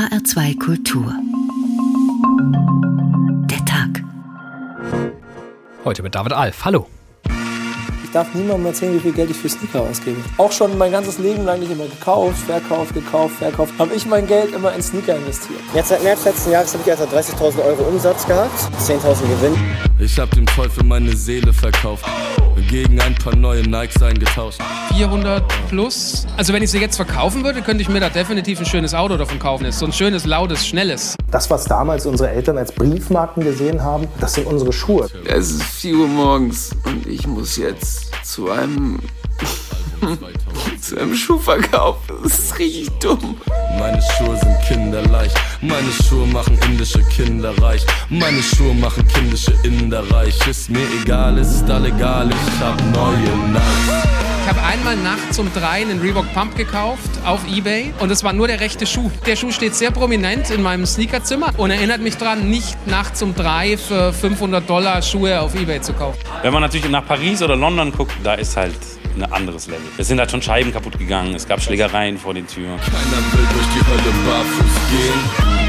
HR2 Kultur. Der Tag. Heute mit David Alf. Hallo. Ich darf niemandem erzählen, wie viel Geld ich für Sneaker ausgebe. Auch schon mein ganzes Leben lang nicht immer gekauft, verkauft, gekauft, verkauft. Habe ich mein Geld immer in Sneaker investiert. Jetzt seit März letzten Jahres habe ich etwa 30.000 Euro Umsatz gehabt, 10.000 Gewinn. Ich habe dem Teufel meine Seele verkauft gegen ein paar neue Nikes eingetauscht. 400 plus. Also wenn ich sie jetzt verkaufen würde, könnte ich mir da definitiv ein schönes Auto davon kaufen. So ein schönes, lautes, schnelles. Das, was damals unsere Eltern als Briefmarken gesehen haben, das sind unsere Schuhe. Es ist 4 Uhr morgens und ich muss jetzt zu einem zu einem Schuhverkauf. Das ist richtig dumm. Meine Schuhe sind kinderleicht. Meine Schuhe machen indische Kinder reich. Meine Schuhe machen kindische Inder reich. Ist mir egal, es ist all egal. Ich hab neue Nikes. Ich habe einmal nachts um drei einen Reebok Pump gekauft auf Ebay und es war nur der rechte Schuh. Der Schuh steht sehr prominent in meinem Sneakerzimmer und erinnert mich daran, nicht nachts um drei für 500 Dollar Schuhe auf Ebay zu kaufen. Wenn man natürlich nach Paris oder London guckt, da ist halt ein anderes Level. Es sind halt schon Scheiben kaputt gegangen, es gab Schlägereien vor den Türen. Keiner will durch die Hölle barfuß gehen.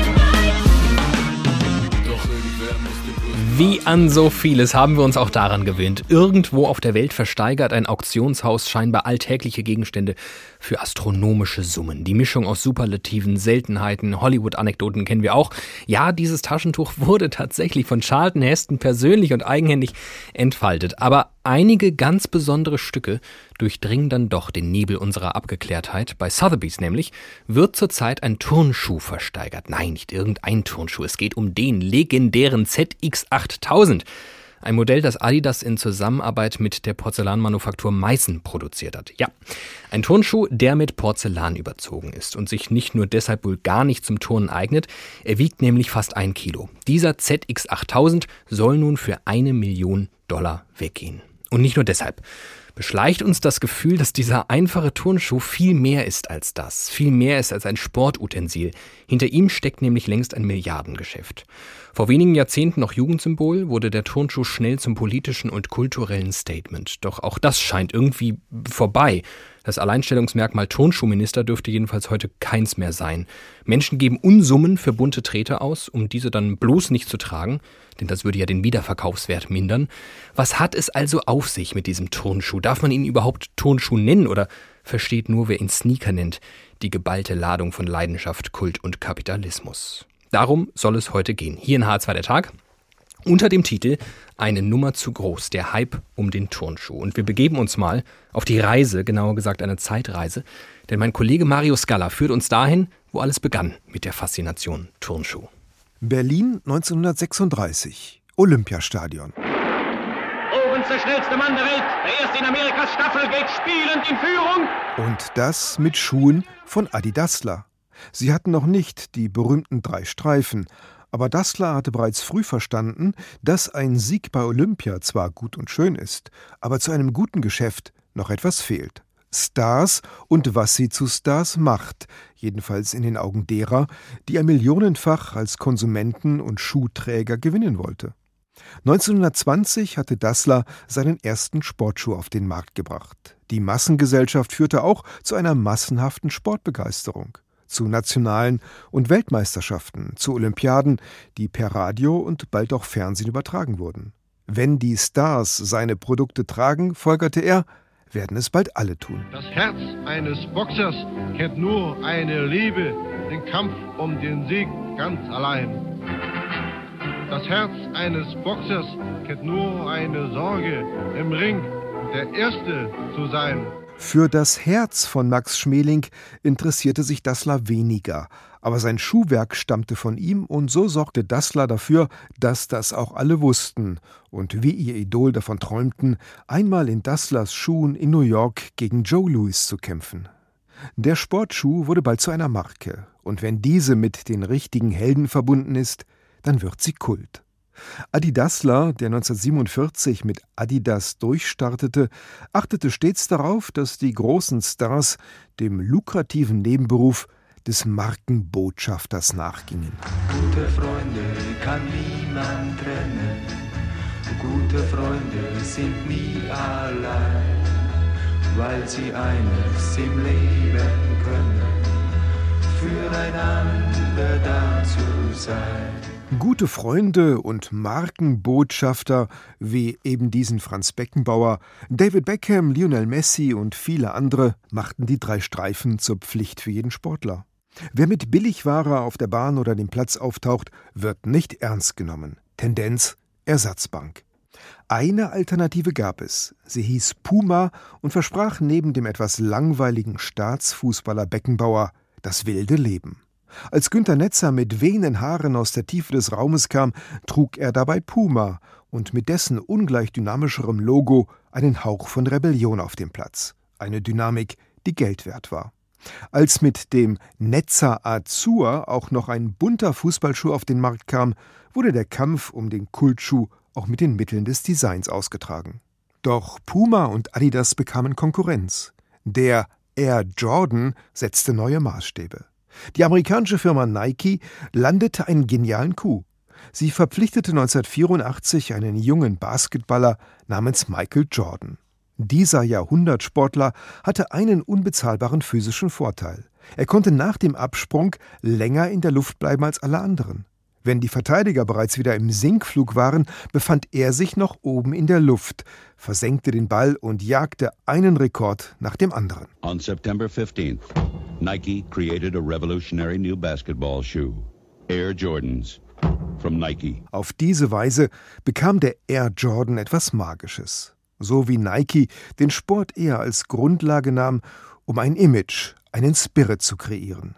Wie an so vieles haben wir uns auch daran gewöhnt. Irgendwo auf der Welt versteigert ein Auktionshaus scheinbar alltägliche Gegenstände für astronomische Summen. Die Mischung aus Superlativen, Seltenheiten, Hollywood-Anekdoten kennen wir auch. Ja, dieses Taschentuch wurde tatsächlich von Charlton Heston persönlich und eigenhändig entfaltet. Aber einige ganz besondere Stücke durchdringen dann doch den Nebel unserer Abgeklärtheit. Bei Sotheby's nämlich wird zurzeit ein Turnschuh versteigert. Nein, nicht irgendein Turnschuh. Es geht um den legendären ZX8000. Ein Modell, das Adidas in Zusammenarbeit mit der Porzellanmanufaktur Meißen produziert hat. Ja, ein Turnschuh, der mit Porzellan überzogen ist und sich nicht nur deshalb wohl gar nicht zum Turnen eignet, er wiegt nämlich fast ein Kilo. Dieser ZX8000 soll nun für eine Million Dollar weggehen. Und nicht nur deshalb beschleicht uns das Gefühl, dass dieser einfache Turnschuh viel mehr ist als das, viel mehr ist als ein Sportutensil. Hinter ihm steckt nämlich längst ein Milliardengeschäft. Vor wenigen Jahrzehnten noch Jugendsymbol, wurde der Turnschuh schnell zum politischen und kulturellen Statement. Doch auch das scheint irgendwie vorbei. Das Alleinstellungsmerkmal Turnschuhminister dürfte jedenfalls heute keins mehr sein. Menschen geben Unsummen für bunte Treter aus, um diese dann bloß nicht zu tragen, denn das würde ja den Wiederverkaufswert mindern. Was hat es also auf sich mit diesem Turnschuh? Darf man ihn überhaupt Turnschuh nennen oder versteht nur, wer ihn Sneaker nennt, die geballte Ladung von Leidenschaft, Kult und Kapitalismus? Darum soll es heute gehen. Hier in H2 der Tag unter dem Titel Eine Nummer zu groß, der Hype um den Turnschuh. Und wir begeben uns mal auf die Reise, genauer gesagt eine Zeitreise, denn mein Kollege Mario Scala führt uns dahin, wo alles begann mit der Faszination Turnschuh. Berlin 1936, Olympiastadion. Oben der schnellste Mann der Welt, der erste in Amerikas Staffel geht spielend in Führung. Und das mit Schuhen von Adi Dassler. Sie hatten noch nicht die berühmten drei Streifen, aber Dassler hatte bereits früh verstanden, dass ein Sieg bei Olympia zwar gut und schön ist, aber zu einem guten Geschäft noch etwas fehlt. Stars und was sie zu Stars macht, jedenfalls in den Augen derer, die er millionenfach als Konsumenten und Schuhträger gewinnen wollte. 1920 hatte Dassler seinen ersten Sportschuh auf den Markt gebracht. Die Massengesellschaft führte auch zu einer massenhaften Sportbegeisterung zu nationalen und Weltmeisterschaften, zu Olympiaden, die per Radio und bald auch Fernsehen übertragen wurden. Wenn die Stars seine Produkte tragen, folgerte er, werden es bald alle tun. Das Herz eines Boxers kennt nur eine Liebe, den Kampf um den Sieg ganz allein. Das Herz eines Boxers kennt nur eine Sorge, im Ring der Erste zu sein. Für das Herz von Max Schmeling interessierte sich Dassler weniger, aber sein Schuhwerk stammte von ihm und so sorgte Dassler dafür, dass das auch alle wussten und wie ihr Idol davon träumten, einmal in Dasslers Schuhen in New York gegen Joe Louis zu kämpfen. Der Sportschuh wurde bald zu einer Marke, und wenn diese mit den richtigen Helden verbunden ist, dann wird sie Kult. Adi Dassler, der 1947 mit Adidas durchstartete, achtete stets darauf, dass die großen Stars dem lukrativen Nebenberuf des Markenbotschafters nachgingen. Gute Freunde kann niemand trennen, gute Freunde sind nie allein, weil sie eines im Leben können, füreinander sein. Gute Freunde und Markenbotschafter wie eben diesen Franz Beckenbauer, David Beckham, Lionel Messi und viele andere machten die drei Streifen zur Pflicht für jeden Sportler. Wer mit Billigware auf der Bahn oder dem Platz auftaucht, wird nicht ernst genommen. Tendenz Ersatzbank. Eine Alternative gab es. Sie hieß Puma und versprach neben dem etwas langweiligen Staatsfußballer Beckenbauer das wilde Leben. Als Günter Netzer mit wehenden Haaren aus der Tiefe des Raumes kam, trug er dabei Puma und mit dessen ungleich dynamischerem Logo einen Hauch von Rebellion auf dem Platz. Eine Dynamik, die Geld wert war. Als mit dem Netzer Azur auch noch ein bunter Fußballschuh auf den Markt kam, wurde der Kampf um den Kultschuh auch mit den Mitteln des Designs ausgetragen. Doch Puma und Adidas bekamen Konkurrenz. Der Air Jordan setzte neue Maßstäbe. Die amerikanische Firma Nike landete einen genialen Coup. Sie verpflichtete 1984 einen jungen Basketballer namens Michael Jordan. Dieser Jahrhundertsportler hatte einen unbezahlbaren physischen Vorteil. Er konnte nach dem Absprung länger in der Luft bleiben als alle anderen. Wenn die Verteidiger bereits wieder im Sinkflug waren, befand er sich noch oben in der Luft, versenkte den Ball und jagte einen Rekord nach dem anderen. On September 15th, Nike created a revolutionary new basketball shoe, Air Jordans. From Nike. Auf diese Weise bekam der Air Jordan etwas Magisches. So wie Nike den Sport eher als Grundlage nahm, um ein Image, einen Spirit zu kreieren.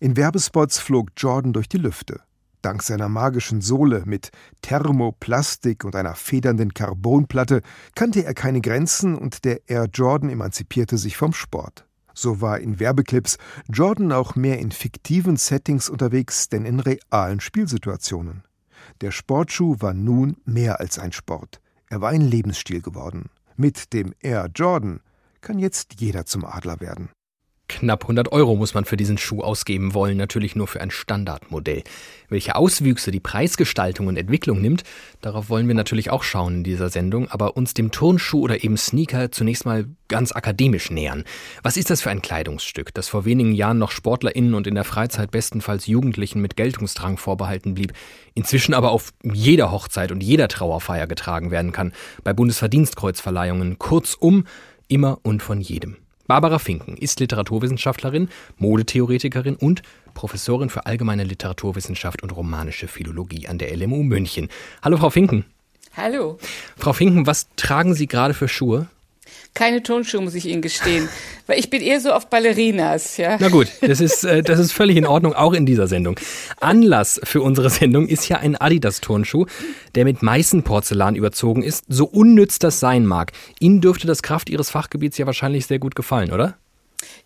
In Werbespots flog Jordan durch die Lüfte. Dank seiner magischen Sohle mit Thermoplastik und einer federnden Carbonplatte kannte er keine Grenzen und der Air Jordan emanzipierte sich vom Sport. So war in Werbeclips Jordan auch mehr in fiktiven Settings unterwegs, denn in realen Spielsituationen. Der Sportschuh war nun mehr als ein Sport. Er war ein Lebensstil geworden. Mit dem Air Jordan kann jetzt jeder zum Adler werden. Knapp 100 Euro muss man für diesen Schuh ausgeben wollen, natürlich nur für ein Standardmodell. Welche Auswüchse die Preisgestaltung und Entwicklung nimmt, darauf wollen wir natürlich auch schauen in dieser Sendung, aber uns dem Turnschuh oder eben Sneaker zunächst mal ganz akademisch nähern. Was ist das für ein Kleidungsstück, das vor wenigen Jahren noch SportlerInnen und in der Freizeit bestenfalls Jugendlichen mit Geltungsdrang vorbehalten blieb, inzwischen aber auf jeder Hochzeit und jeder Trauerfeier getragen werden kann, bei Bundesverdienstkreuzverleihungen, kurzum, immer und von jedem. Barbara Finken ist Literaturwissenschaftlerin, Modetheoretikerin und Professorin für allgemeine Literaturwissenschaft und romanische Philologie an der LMU München. Hallo, Frau Finken. Hallo. Frau Finken, was tragen Sie gerade für Schuhe? Keine Turnschuhe, muss ich Ihnen gestehen. Weil ich bin eher so auf Ballerinas, ja. Na gut, das ist, äh, das ist völlig in Ordnung, auch in dieser Sendung. Anlass für unsere Sendung ist ja ein Adidas-Turnschuh, der mit Meißenporzellan überzogen ist, so unnütz das sein mag. Ihnen dürfte das Kraft Ihres Fachgebiets ja wahrscheinlich sehr gut gefallen, oder?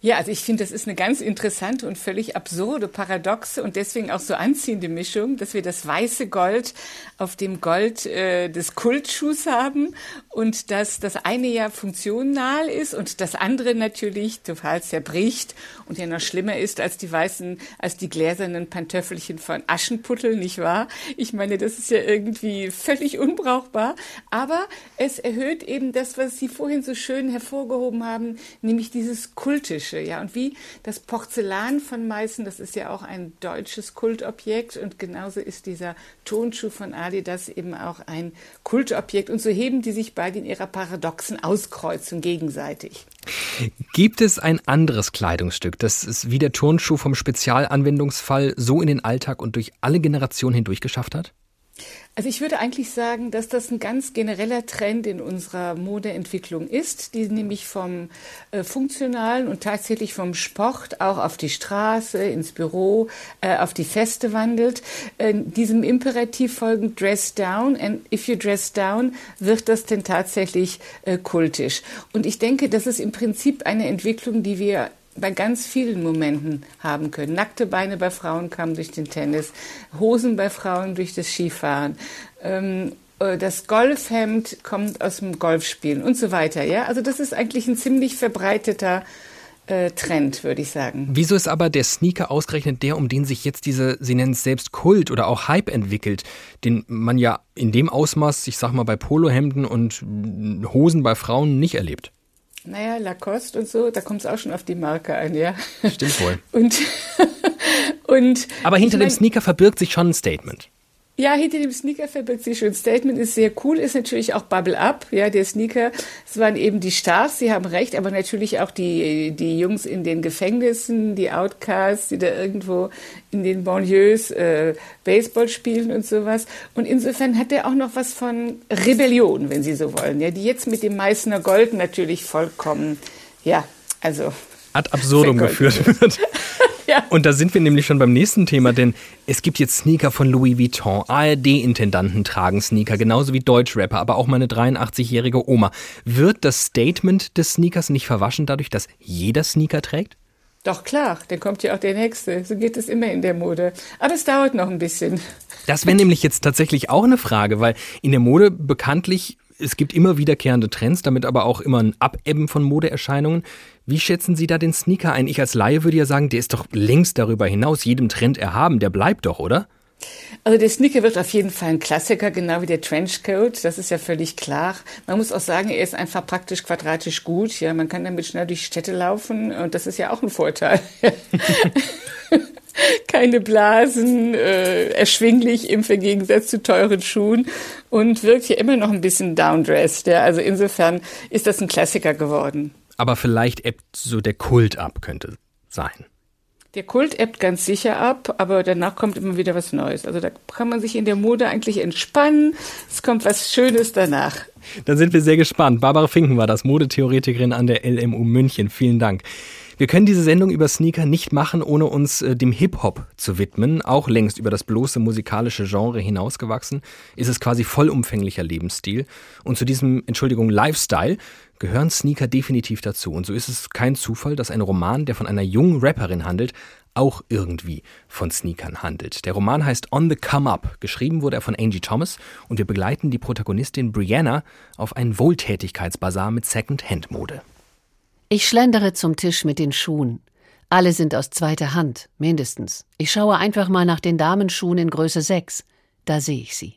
Ja, also ich finde, das ist eine ganz interessante und völlig absurde, paradoxe und deswegen auch so anziehende Mischung, dass wir das weiße Gold auf dem Gold äh, des Kultschuhs haben und dass das eine ja funktional ist und das andere natürlich total zerbricht und ja noch schlimmer ist als die weißen, als die gläsernen Pantöffelchen von Aschenputtel, nicht wahr? Ich meine, das ist ja irgendwie völlig unbrauchbar, aber es erhöht eben das, was Sie vorhin so schön hervorgehoben haben, nämlich dieses Kultische, ja, und wie das Porzellan von Meißen, das ist ja auch ein deutsches Kultobjekt und genauso ist dieser Tonschuh von Adidas eben auch ein Kultobjekt und so heben die sich beide in ihrer paradoxen Auskreuzung gegenseitig. Gibt es ein anderes Kleidungsstück, das es wie der Turnschuh vom Spezialanwendungsfall so in den Alltag und durch alle Generationen hindurch geschafft hat? Also ich würde eigentlich sagen, dass das ein ganz genereller Trend in unserer Modeentwicklung ist, die nämlich vom äh, funktionalen und tatsächlich vom Sport auch auf die Straße, ins Büro, äh, auf die Feste wandelt. Äh, diesem Imperativ folgend Dress Down and if you dress down, wird das denn tatsächlich kultisch. Und ich denke, das ist im Prinzip eine Entwicklung, die wir bei ganz vielen Momenten haben können. Nackte Beine bei Frauen kamen durch den Tennis, Hosen bei Frauen durch das Skifahren. Ähm, äh, das Golfhemd kommt aus dem Golfspielen und so weiter. Ja, also das ist eigentlich ein ziemlich verbreiteter äh, Trend, würde ich sagen. Wieso ist aber der Sneaker ausgerechnet der, um den sich jetzt diese, Sie nennen es selbst Kult oder auch Hype entwickelt, den man ja in dem Ausmaß, ich sag mal, bei Polohemden und Hosen bei Frauen nicht erlebt? Naja, Lacoste und so, da kommt es auch schon auf die Marke an, ja. Stimmt wohl. Und Und Aber hinter ich mein, dem Sneaker verbirgt sich schon ein Statement. Ja, hinter dem Sneaker verbirgt sich schon ein Statement, ist sehr cool, ist natürlich auch Bubble Up, ja, der Sneaker. Es waren eben die Stars, Sie haben recht, aber natürlich auch die, die Jungs in den Gefängnissen, die Outcasts, die da irgendwo in den Banlieues äh, Baseball spielen und sowas. Und insofern hat er auch noch was von Rebellion, wenn Sie so wollen, ja, die jetzt mit dem Meißner Gold natürlich vollkommen, ja, also ad absurdum geführt wird. ja. Und da sind wir nämlich schon beim nächsten Thema, denn es gibt jetzt Sneaker von Louis Vuitton. ARD-Intendanten tragen Sneaker, genauso wie Deutschrapper, aber auch meine 83-jährige Oma. Wird das Statement des Sneakers nicht verwaschen dadurch, dass jeder Sneaker trägt? Doch klar, dann kommt ja auch der nächste. So geht es immer in der Mode. Aber es dauert noch ein bisschen. Das wäre nämlich jetzt tatsächlich auch eine Frage, weil in der Mode bekanntlich es gibt immer wiederkehrende Trends, damit aber auch immer ein Abebben von Modeerscheinungen. Wie schätzen Sie da den Sneaker ein? Ich als Laie würde ja sagen, der ist doch längst darüber hinaus jedem Trend erhaben. Der bleibt doch, oder? Also der Sneaker wird auf jeden Fall ein Klassiker, genau wie der Trenchcoat. Das ist ja völlig klar. Man muss auch sagen, er ist einfach praktisch quadratisch gut. Ja, man kann damit schnell durch Städte laufen und das ist ja auch ein Vorteil. Keine Blasen, äh, erschwinglich im Gegensatz zu teuren Schuhen und wirkt hier immer noch ein bisschen downdressed. Ja. Also insofern ist das ein Klassiker geworden. Aber vielleicht ebbt so der Kult ab, könnte sein. Der Kult ebbt ganz sicher ab, aber danach kommt immer wieder was Neues. Also da kann man sich in der Mode eigentlich entspannen. Es kommt was Schönes danach. Dann sind wir sehr gespannt. Barbara Finken war das, Modetheoretikerin an der LMU München. Vielen Dank. Wir können diese Sendung über Sneaker nicht machen, ohne uns äh, dem Hip-Hop zu widmen. Auch längst über das bloße musikalische Genre hinausgewachsen, ist es quasi vollumfänglicher Lebensstil. Und zu diesem, Entschuldigung, Lifestyle gehören Sneaker definitiv dazu. Und so ist es kein Zufall, dass ein Roman, der von einer jungen Rapperin handelt, auch irgendwie von Sneakern handelt. Der Roman heißt On the Come Up. Geschrieben wurde er von Angie Thomas und wir begleiten die Protagonistin Brianna auf einen Wohltätigkeitsbazar mit Second-Hand-Mode. Ich schlendere zum Tisch mit den Schuhen. Alle sind aus zweiter Hand, mindestens. Ich schaue einfach mal nach den Damenschuhen in Größe 6. Da sehe ich sie.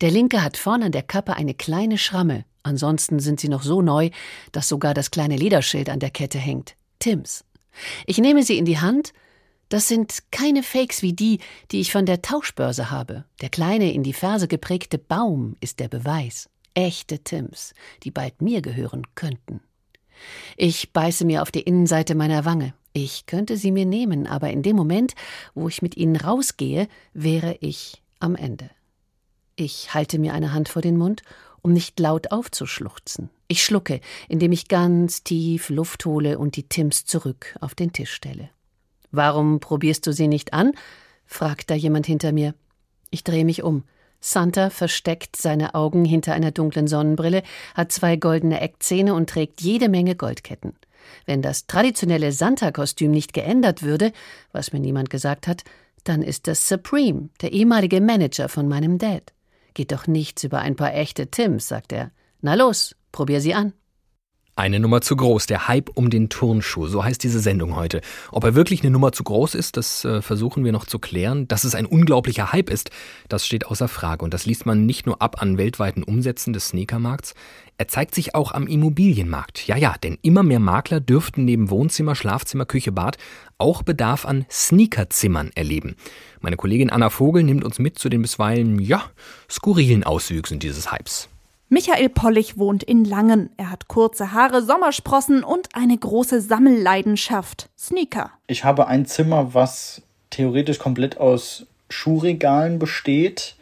Der linke hat vorn an der Kappe eine kleine Schramme. Ansonsten sind sie noch so neu, dass sogar das kleine Lederschild an der Kette hängt. Tims. Ich nehme sie in die Hand. Das sind keine Fakes wie die, die ich von der Tauschbörse habe. Der kleine in die Ferse geprägte Baum ist der Beweis. Echte Tims, die bald mir gehören könnten. Ich beiße mir auf die Innenseite meiner Wange. Ich könnte sie mir nehmen, aber in dem Moment, wo ich mit ihnen rausgehe, wäre ich am Ende. Ich halte mir eine Hand vor den Mund, um nicht laut aufzuschluchzen. Ich schlucke, indem ich ganz tief Luft hole und die Tims zurück auf den Tisch stelle. Warum probierst du sie nicht an? fragt da jemand hinter mir. Ich drehe mich um. Santa versteckt seine Augen hinter einer dunklen Sonnenbrille, hat zwei goldene Eckzähne und trägt jede Menge Goldketten. Wenn das traditionelle Santa-Kostüm nicht geändert würde, was mir niemand gesagt hat, dann ist das Supreme, der ehemalige Manager von meinem Dad. Geht doch nichts über ein paar echte Tims, sagt er. Na los, probier sie an. Eine Nummer zu groß, der Hype um den Turnschuh, so heißt diese Sendung heute. Ob er wirklich eine Nummer zu groß ist, das äh, versuchen wir noch zu klären. Dass es ein unglaublicher Hype ist, das steht außer Frage. Und das liest man nicht nur ab an weltweiten Umsätzen des Sneakermarkts, er zeigt sich auch am Immobilienmarkt. Ja, ja, denn immer mehr Makler dürften neben Wohnzimmer, Schlafzimmer, Küche, Bad auch Bedarf an Sneakerzimmern erleben. Meine Kollegin Anna Vogel nimmt uns mit zu den bisweilen, ja, skurrilen Auswüchsen dieses Hypes. Michael Pollich wohnt in Langen. Er hat kurze Haare, Sommersprossen und eine große Sammelleidenschaft. Sneaker. Ich habe ein Zimmer, was theoretisch komplett aus Schuhregalen besteht.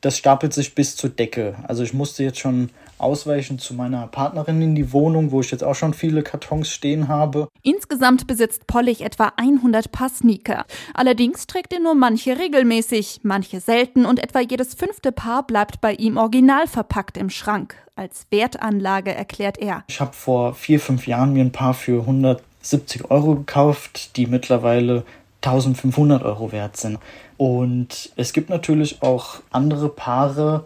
Das stapelt sich bis zur Decke. Also ich musste jetzt schon ausweichen zu meiner Partnerin in die Wohnung, wo ich jetzt auch schon viele Kartons stehen habe. Insgesamt besitzt Pollich etwa 100 Paar Sneaker. Allerdings trägt er nur manche regelmäßig, manche selten und etwa jedes fünfte Paar bleibt bei ihm original verpackt im Schrank. Als Wertanlage erklärt er. Ich habe vor vier, fünf Jahren mir ein Paar für 170 Euro gekauft, die mittlerweile 1500 Euro wert sind. Und es gibt natürlich auch andere Paare,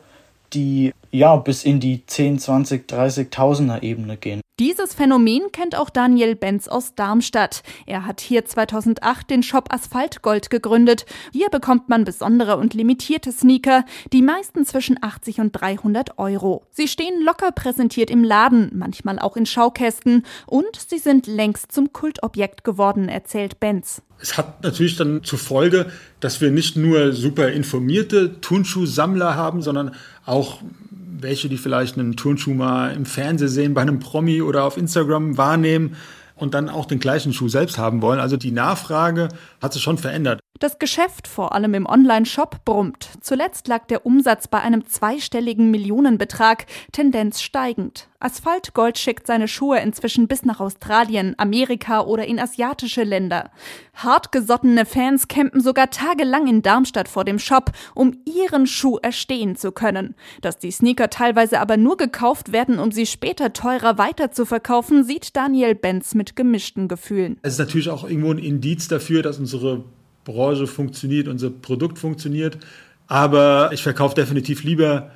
die ja bis in die 10, 20, 30.000er Ebene gehen. Dieses Phänomen kennt auch Daniel Benz aus Darmstadt. Er hat hier 2008 den Shop Asphaltgold gegründet. Hier bekommt man besondere und limitierte Sneaker, die meisten zwischen 80 und 300 Euro. Sie stehen locker präsentiert im Laden, manchmal auch in Schaukästen und sie sind längst zum Kultobjekt geworden, erzählt Benz. Es hat natürlich dann zur Folge, dass wir nicht nur super informierte Turnschuhsammler haben, sondern auch welche, die vielleicht einen Turnschuh mal im Fernsehen sehen, bei einem Promi oder auf Instagram wahrnehmen und dann auch den gleichen Schuh selbst haben wollen. Also die Nachfrage hat sich schon verändert. Das Geschäft, vor allem im Online-Shop, brummt. Zuletzt lag der Umsatz bei einem zweistelligen Millionenbetrag, Tendenz steigend. Asphaltgold schickt seine Schuhe inzwischen bis nach Australien, Amerika oder in asiatische Länder. Hartgesottene Fans campen sogar tagelang in Darmstadt vor dem Shop, um ihren Schuh erstehen zu können. Dass die Sneaker teilweise aber nur gekauft werden, um sie später teurer weiterzuverkaufen, sieht Daniel Benz mit gemischten Gefühlen. Es ist natürlich auch irgendwo ein Indiz dafür, dass unsere Branche funktioniert, unser Produkt funktioniert. Aber ich verkaufe definitiv lieber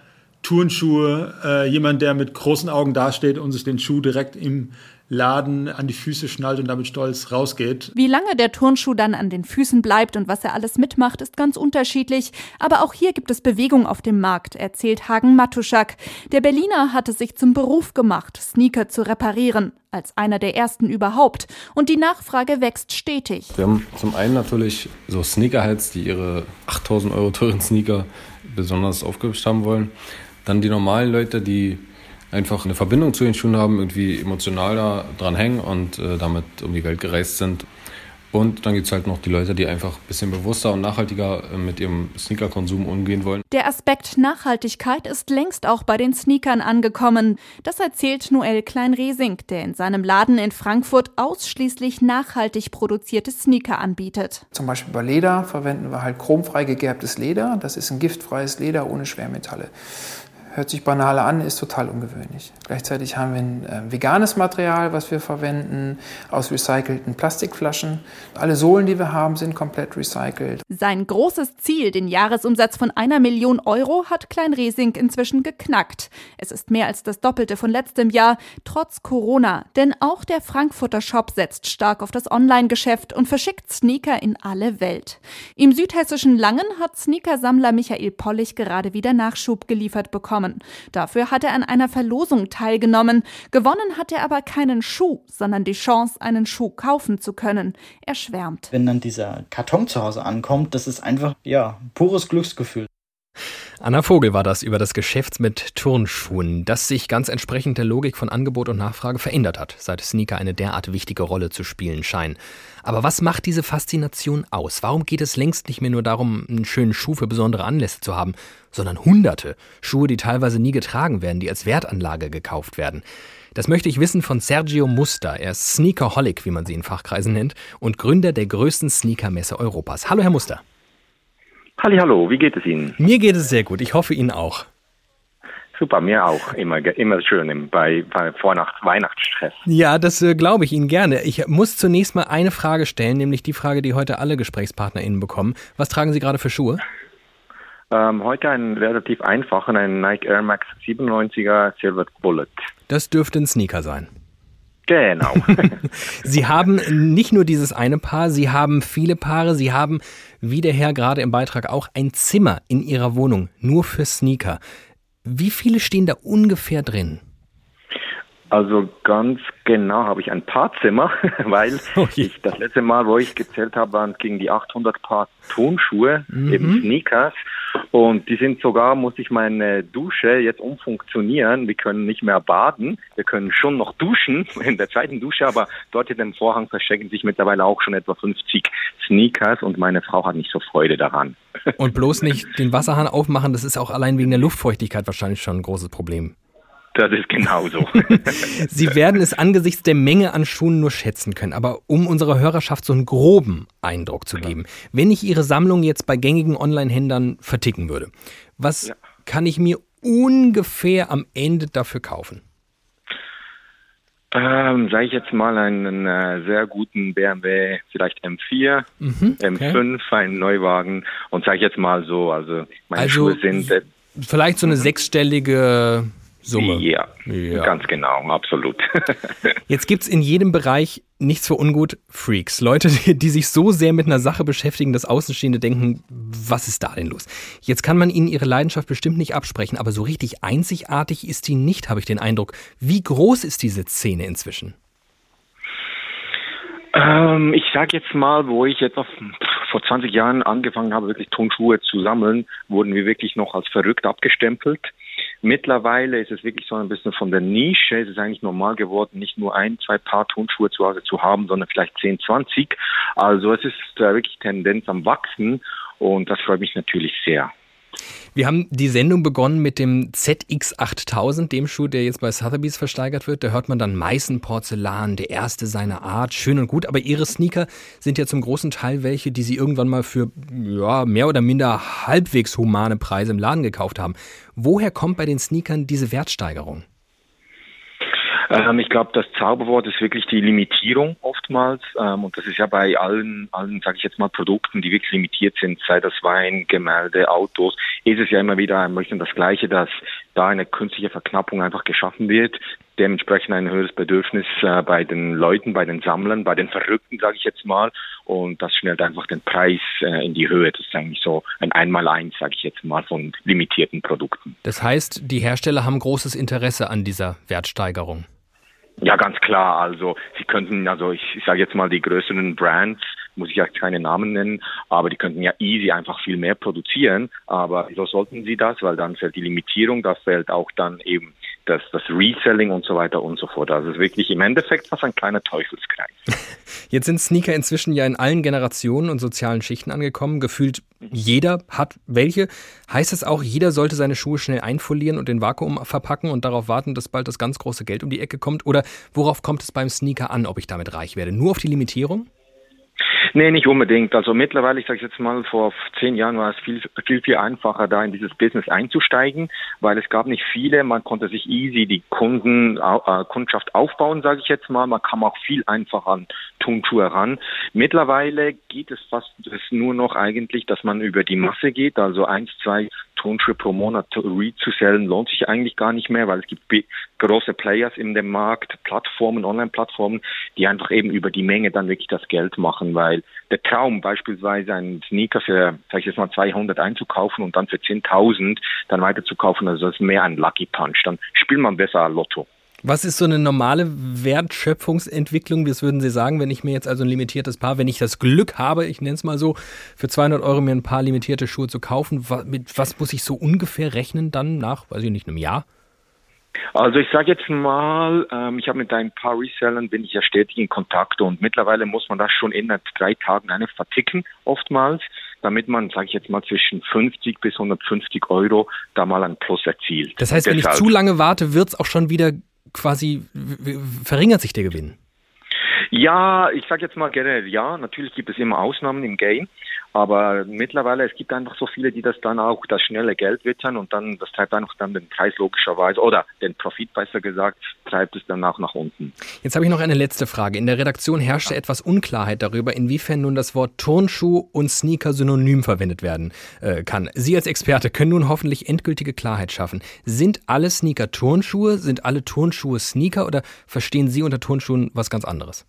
Turnschuhe, äh, jemand, der mit großen Augen dasteht und sich den Schuh direkt im Laden an die Füße schnallt und damit stolz rausgeht. Wie lange der Turnschuh dann an den Füßen bleibt und was er alles mitmacht, ist ganz unterschiedlich. Aber auch hier gibt es Bewegung auf dem Markt, erzählt Hagen Matuschak. Der Berliner hat es sich zum Beruf gemacht, Sneaker zu reparieren. Als einer der ersten überhaupt. Und die Nachfrage wächst stetig. Wir haben zum einen natürlich so Sneakerheads, die ihre 8000 Euro teuren Sneaker besonders aufgehübscht haben wollen. Dann die normalen Leute, die einfach eine Verbindung zu den Schuhen haben, irgendwie emotional da dran hängen und äh, damit um die Welt gereist sind. Und dann gibt es halt noch die Leute, die einfach ein bisschen bewusster und nachhaltiger äh, mit ihrem Sneakerkonsum umgehen wollen. Der Aspekt Nachhaltigkeit ist längst auch bei den Sneakern angekommen. Das erzählt Noel Klein-Resing, der in seinem Laden in Frankfurt ausschließlich nachhaltig produzierte Sneaker anbietet. Zum Beispiel bei Leder verwenden wir halt chromfrei gegerbtes Leder. Das ist ein giftfreies Leder ohne Schwermetalle. Hört sich banal an, ist total ungewöhnlich. Gleichzeitig haben wir ein äh, veganes Material, was wir verwenden, aus recycelten Plastikflaschen. Alle Sohlen, die wir haben, sind komplett recycelt. Sein großes Ziel, den Jahresumsatz von einer Million Euro, hat Klein Resing inzwischen geknackt. Es ist mehr als das Doppelte von letztem Jahr, trotz Corona. Denn auch der Frankfurter Shop setzt stark auf das Online-Geschäft und verschickt Sneaker in alle Welt. Im südhessischen Langen hat Sneakersammler Michael Pollig gerade wieder Nachschub geliefert bekommen bekommen. Dafür hat er an einer Verlosung teilgenommen. Gewonnen hat er aber keinen Schuh, sondern die Chance, einen Schuh kaufen zu können. Er schwärmt. Wenn dann dieser Karton zu Hause ankommt, das ist einfach, ja, pures Glücksgefühl. Anna Vogel war das über das Geschäft mit Turnschuhen, das sich ganz entsprechend der Logik von Angebot und Nachfrage verändert hat, seit Sneaker eine derart wichtige Rolle zu spielen scheinen. Aber was macht diese Faszination aus? Warum geht es längst nicht mehr nur darum, einen schönen Schuh für besondere Anlässe zu haben, sondern Hunderte Schuhe, die teilweise nie getragen werden, die als Wertanlage gekauft werden? Das möchte ich wissen von Sergio Muster. Er ist Sneakerholic, wie man sie in Fachkreisen nennt, und Gründer der größten Sneakermesse Europas. Hallo, Herr Muster. Hallo, wie geht es Ihnen? Mir geht es sehr gut. Ich hoffe Ihnen auch. Super, mir auch. Immer, immer schön bei, bei Vornacht Weihnachtsstress. Ja, das äh, glaube ich Ihnen gerne. Ich muss zunächst mal eine Frage stellen, nämlich die Frage, die heute alle GesprächspartnerInnen bekommen. Was tragen Sie gerade für Schuhe? Ähm, heute einen relativ einfachen, einen Nike Air Max 97er Silver Bullet. Das dürfte ein Sneaker sein. Genau. Sie haben nicht nur dieses eine Paar, Sie haben viele Paare, Sie haben, wie der Herr gerade im Beitrag auch, ein Zimmer in Ihrer Wohnung, nur für Sneaker. Wie viele stehen da ungefähr drin? Also ganz genau habe ich ein paar Zimmer, weil oh ich das letzte Mal, wo ich gezählt habe, waren gegen die 800 Paar Turnschuhe, mhm. eben Sneakers. Und die sind sogar, muss ich meine Dusche jetzt umfunktionieren. Wir können nicht mehr baden. Wir können schon noch duschen in der zweiten Dusche, aber dort in dem Vorhang verstecken sich mittlerweile auch schon etwa 50 Sneakers und meine Frau hat nicht so Freude daran. Und bloß nicht den Wasserhahn aufmachen, das ist auch allein wegen der Luftfeuchtigkeit wahrscheinlich schon ein großes Problem. Das ist genauso. Sie werden es angesichts der Menge an Schuhen nur schätzen können, aber um unserer Hörerschaft so einen groben Eindruck zu geben, wenn ich Ihre Sammlung jetzt bei gängigen Online-Händlern verticken würde, was ja. kann ich mir ungefähr am Ende dafür kaufen? Ähm, sage ich jetzt mal einen äh, sehr guten BMW, vielleicht M4, mhm, okay. M5, einen Neuwagen und sage ich jetzt mal so, also meine also, Schuhe sind äh, vielleicht so eine sechsstellige Summe. Ja, ja. ganz genau, absolut. Jetzt gibt es in jedem Bereich nichts für ungut Freaks. Leute, die, die, sich so sehr mit einer Sache beschäftigen, dass Außenstehende denken, was ist da denn los? Jetzt kann man ihnen ihre Leidenschaft bestimmt nicht absprechen, aber so richtig einzigartig ist die nicht, habe ich den Eindruck. Wie groß ist diese Szene inzwischen? Ähm, ich sage jetzt mal, wo ich jetzt noch vor 20 Jahren angefangen habe, wirklich Tonschuhe zu sammeln, wurden wir wirklich noch als verrückt abgestempelt. Mittlerweile ist es wirklich so ein bisschen von der Nische. Es ist eigentlich normal geworden, nicht nur ein, zwei Paar Turnschuhe zu Hause zu haben, sondern vielleicht 10, 20. Also es ist äh, wirklich Tendenz am Wachsen und das freut mich natürlich sehr. Wir haben die Sendung begonnen mit dem ZX8000, dem Schuh, der jetzt bei Sotheby's versteigert wird. Da hört man dann Meißen Porzellan, der erste seiner Art, schön und gut. Aber Ihre Sneaker sind ja zum großen Teil welche, die Sie irgendwann mal für ja, mehr oder minder halbwegs humane Preise im Laden gekauft haben. Woher kommt bei den Sneakern diese Wertsteigerung? Ähm, ich glaube, das Zauberwort ist wirklich die Limitierung oftmals. Ähm, und das ist ja bei allen, allen, sage ich jetzt mal, Produkten, die wirklich limitiert sind, sei das Wein, Gemälde, Autos, ist es ja immer wieder ein bisschen das Gleiche, dass da eine künstliche Verknappung einfach geschaffen wird, dementsprechend ein höheres Bedürfnis äh, bei den Leuten, bei den Sammlern, bei den Verrückten, sage ich jetzt mal. Und das schnellt einfach den Preis äh, in die Höhe. Das ist eigentlich so ein Einmaleins, sage ich jetzt mal, von limitierten Produkten. Das heißt, die Hersteller haben großes Interesse an dieser Wertsteigerung. Ja, ganz klar. Also Sie könnten, also ich, ich sage jetzt mal die größeren Brands, muss ich ja keine Namen nennen, aber die könnten ja easy einfach viel mehr produzieren. Aber wieso sollten sie das? Weil dann fällt die Limitierung, da fällt auch dann eben das, das Reselling und so weiter und so fort. Also es ist wirklich im Endeffekt was ein kleiner Teufelskreis. Jetzt sind Sneaker inzwischen ja in allen Generationen und sozialen Schichten angekommen. Gefühlt jeder hat welche. Heißt es auch, jeder sollte seine Schuhe schnell einfolieren und in Vakuum verpacken und darauf warten, dass bald das ganz große Geld um die Ecke kommt? Oder worauf kommt es beim Sneaker an, ob ich damit reich werde? Nur auf die Limitierung? Nee, nicht unbedingt. Also mittlerweile, ich sage jetzt mal, vor zehn Jahren war es viel, viel, viel einfacher, da in dieses Business einzusteigen, weil es gab nicht viele. Man konnte sich easy die Kunden, äh, Kundschaft aufbauen, sage ich jetzt mal. Man kam auch viel einfacher an Turnschuhe ran. Mittlerweile geht es fast es nur noch eigentlich, dass man über die Masse geht, also eins, zwei Turnschuhe pro Monat re-zu-sellen lohnt sich eigentlich gar nicht mehr, weil es gibt große Players in dem Markt, Plattformen, Online-Plattformen, die einfach eben über die Menge dann wirklich das Geld machen, weil der Traum beispielsweise einen Sneaker für, sag ich jetzt mal 200 einzukaufen und dann für 10.000 dann weiterzukaufen, also das ist mehr ein Lucky Punch, dann spielt man besser Lotto. Was ist so eine normale Wertschöpfungsentwicklung? Was würden Sie sagen, wenn ich mir jetzt also ein limitiertes Paar, wenn ich das Glück habe, ich nenne es mal so, für 200 Euro mir ein paar limitierte Schuhe zu kaufen, mit was muss ich so ungefähr rechnen dann nach, weiß ich nicht, einem Jahr? Also ich sage jetzt mal, ähm, ich habe mit ein paar Resellern bin ich ja stetig in Kontakt und mittlerweile muss man das schon innerhalb drei Tagen eine verticken, oftmals, damit man, sage ich jetzt mal, zwischen 50 bis 150 Euro da mal ein Plus erzielt. Das heißt, wenn ich zu lange warte, wird es auch schon wieder quasi verringert sich der Gewinn? Ja, ich sage jetzt mal generell ja. Natürlich gibt es immer Ausnahmen im Game. Aber mittlerweile, es gibt einfach so viele, die das dann auch das schnelle Geld wittern und dann, das treibt einfach dann den Preis logischerweise oder den Profit besser gesagt, treibt es dann auch nach unten. Jetzt habe ich noch eine letzte Frage. In der Redaktion herrschte ja. etwas Unklarheit darüber, inwiefern nun das Wort Turnschuh und Sneaker synonym verwendet werden äh, kann. Sie als Experte können nun hoffentlich endgültige Klarheit schaffen. Sind alle Sneaker Turnschuhe? Sind alle Turnschuhe Sneaker oder verstehen Sie unter Turnschuhen was ganz anderes?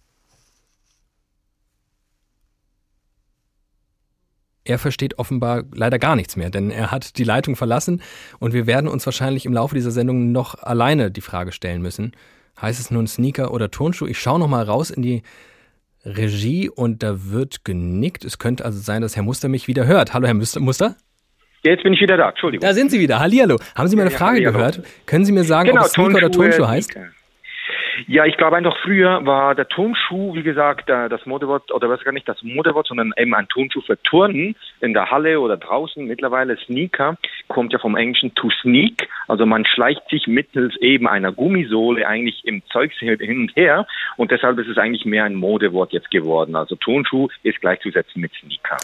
Er versteht offenbar leider gar nichts mehr, denn er hat die Leitung verlassen und wir werden uns wahrscheinlich im Laufe dieser Sendung noch alleine die Frage stellen müssen. Heißt es nun Sneaker oder Turnschuh? Ich schaue noch mal raus in die Regie und da wird genickt. Es könnte also sein, dass Herr Muster mich wieder hört. Hallo, Herr Muster? Jetzt bin ich wieder da, Entschuldigung. Da sind Sie wieder. Hallihallo. Haben Sie meine ja, Frage ja, gehört? Können Sie mir sagen, genau, ob es Sneaker oder Turnschuh heißt? Sneaker. Ja, ich glaube einfach früher war der Turnschuh, wie gesagt, das Modewort, oder was gar nicht das Modewort, sondern eben ein Turnschuh für Turnen in der Halle oder draußen. Mittlerweile Sneaker kommt ja vom Englischen to sneak, also man schleicht sich mittels eben einer Gummisohle eigentlich im Zeug hin und her und deshalb ist es eigentlich mehr ein Modewort jetzt geworden. Also Turnschuh ist gleichzusetzen mit Sneaker.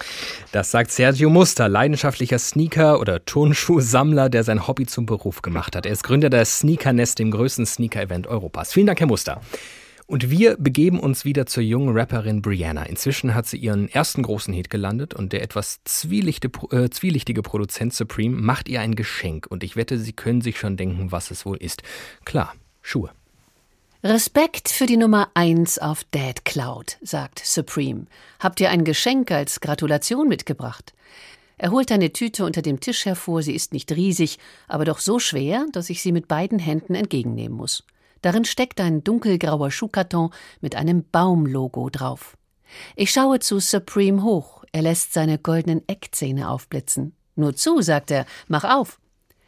Das sagt Sergio Muster, leidenschaftlicher Sneaker- oder Turnschuhsammler, der sein Hobby zum Beruf gemacht hat. Er ist Gründer der Sneaker Nest, dem größten Sneaker-Event Europas. Vielen Dank, Herr Muster. Und wir begeben uns wieder zur jungen Rapperin Brianna. Inzwischen hat sie ihren ersten großen Hit gelandet und der etwas zwielichtige, äh, zwielichtige Produzent Supreme macht ihr ein Geschenk. Und ich wette, Sie können sich schon denken, was es wohl ist. Klar, Schuhe. Respekt für die Nummer 1 auf Dad Cloud, sagt Supreme. Habt ihr ein Geschenk als Gratulation mitgebracht? Er holt eine Tüte unter dem Tisch hervor, sie ist nicht riesig, aber doch so schwer, dass ich sie mit beiden Händen entgegennehmen muss. Darin steckt ein dunkelgrauer Schuhkarton mit einem Baumlogo drauf. Ich schaue zu Supreme hoch, er lässt seine goldenen Eckzähne aufblitzen. Nur zu, sagt er, mach auf.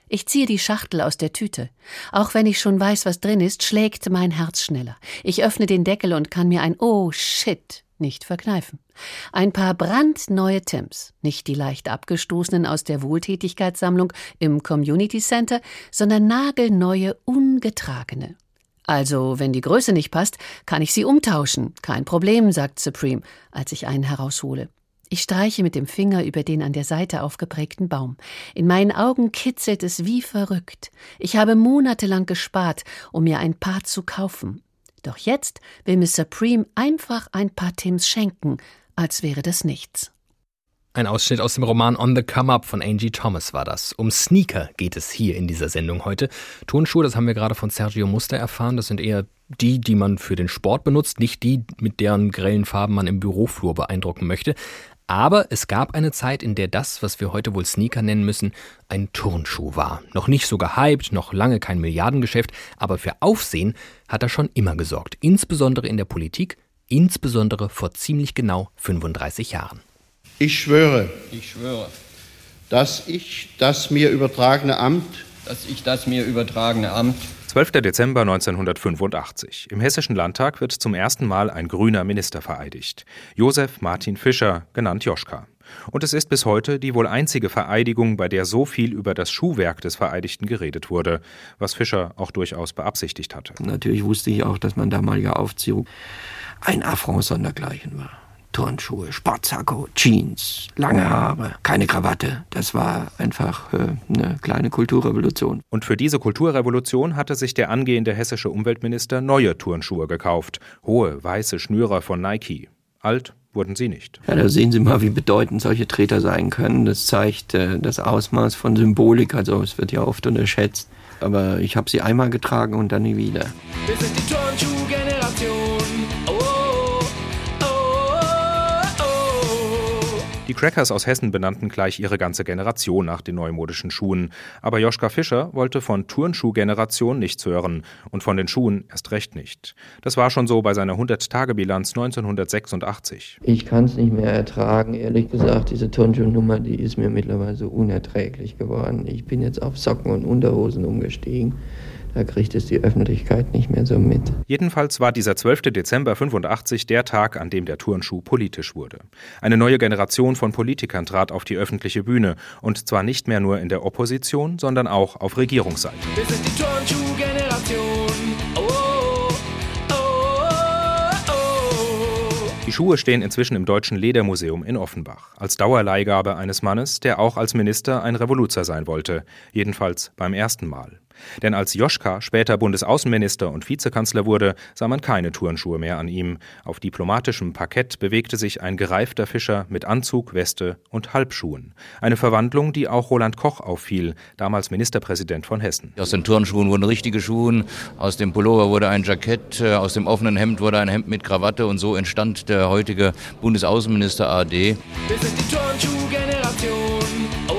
Ich ziehe die Schachtel aus der Tüte. Auch wenn ich schon weiß, was drin ist, schlägt mein Herz schneller. Ich öffne den Deckel und kann mir ein Oh shit nicht verkneifen. Ein paar brandneue Tims, nicht die leicht abgestoßenen aus der Wohltätigkeitssammlung im Community Center, sondern nagelneue, ungetragene. Also, wenn die Größe nicht passt, kann ich sie umtauschen. Kein Problem, sagt Supreme, als ich einen heraushole. Ich streiche mit dem Finger über den an der Seite aufgeprägten Baum. In meinen Augen kitzelt es wie verrückt. Ich habe monatelang gespart, um mir ein paar zu kaufen. Doch jetzt will Miss Supreme einfach ein paar Tims schenken, als wäre das nichts. Ein Ausschnitt aus dem Roman On the Come Up von Angie Thomas war das. Um Sneaker geht es hier in dieser Sendung heute. Turnschuhe, das haben wir gerade von Sergio Muster erfahren, das sind eher die, die man für den Sport benutzt, nicht die, mit deren grellen Farben man im Büroflur beeindrucken möchte. Aber es gab eine Zeit, in der das, was wir heute wohl Sneaker nennen müssen, ein Turnschuh war. Noch nicht so gehypt, noch lange kein Milliardengeschäft, aber für Aufsehen hat er schon immer gesorgt. Insbesondere in der Politik, insbesondere vor ziemlich genau 35 Jahren. Ich schwöre. Ich schwöre. Dass ich das mir übertragene Amt. Dass ich das mir übertragene Amt 12. Dezember 1985. Im Hessischen Landtag wird zum ersten Mal ein grüner Minister vereidigt. Josef Martin Fischer, genannt Joschka. Und es ist bis heute die wohl einzige Vereidigung, bei der so viel über das Schuhwerk des Vereidigten geredet wurde, was Fischer auch durchaus beabsichtigt hatte. Natürlich wusste ich auch, dass mein damaliger Aufziehung ein Affront sondergleichen war. Turnschuhe, Sportsacko, Jeans, lange Haare, keine Krawatte. Das war einfach äh, eine kleine Kulturrevolution. Und für diese Kulturrevolution hatte sich der angehende hessische Umweltminister neue Turnschuhe gekauft. Hohe, weiße Schnürer von Nike. Alt wurden sie nicht. Ja, da sehen Sie mal, wie bedeutend solche Treter sein können. Das zeigt äh, das Ausmaß von Symbolik. Also es wird ja oft unterschätzt. Aber ich habe sie einmal getragen und dann nie wieder. Wir sind die Turnschuh-Generation. Die Crackers aus Hessen benannten gleich ihre ganze Generation nach den neumodischen Schuhen. Aber Joschka Fischer wollte von Turnschuh-Generation nichts hören und von den Schuhen erst recht nicht. Das war schon so bei seiner 100-Tage-Bilanz 1986. Ich kann es nicht mehr ertragen, ehrlich gesagt. Diese Turnschuhnummer, die ist mir mittlerweile unerträglich geworden. Ich bin jetzt auf Socken und Unterhosen umgestiegen. Da kriegt es die Öffentlichkeit nicht mehr so mit. Jedenfalls war dieser 12. Dezember 85 der Tag, an dem der Turnschuh politisch wurde. Eine neue Generation von Politikern trat auf die öffentliche Bühne und zwar nicht mehr nur in der Opposition, sondern auch auf Regierungsseite. Wir sind die Turnschuh-Generation. Die Schuhe stehen inzwischen im Deutschen Ledermuseum in Offenbach, als Dauerleihgabe eines Mannes, der auch als Minister ein Revoluzer sein wollte, jedenfalls beim ersten Mal. Denn als Joschka später Bundesaußenminister und Vizekanzler wurde, sah man keine Turnschuhe mehr an ihm. Auf diplomatischem Parkett bewegte sich ein gereifter Fischer mit Anzug, Weste und Halbschuhen. Eine Verwandlung, die auch Roland Koch auffiel, damals Ministerpräsident von Hessen. Aus den Turnschuhen wurden richtige Schuhe, aus dem Pullover wurde ein Jackett, äh, aus dem offenen Hemd wurde ein Hemd mit Krawatte und so entstand der heutige Bundesaußenminister AD. Wir sind die Turnschuh-Generation.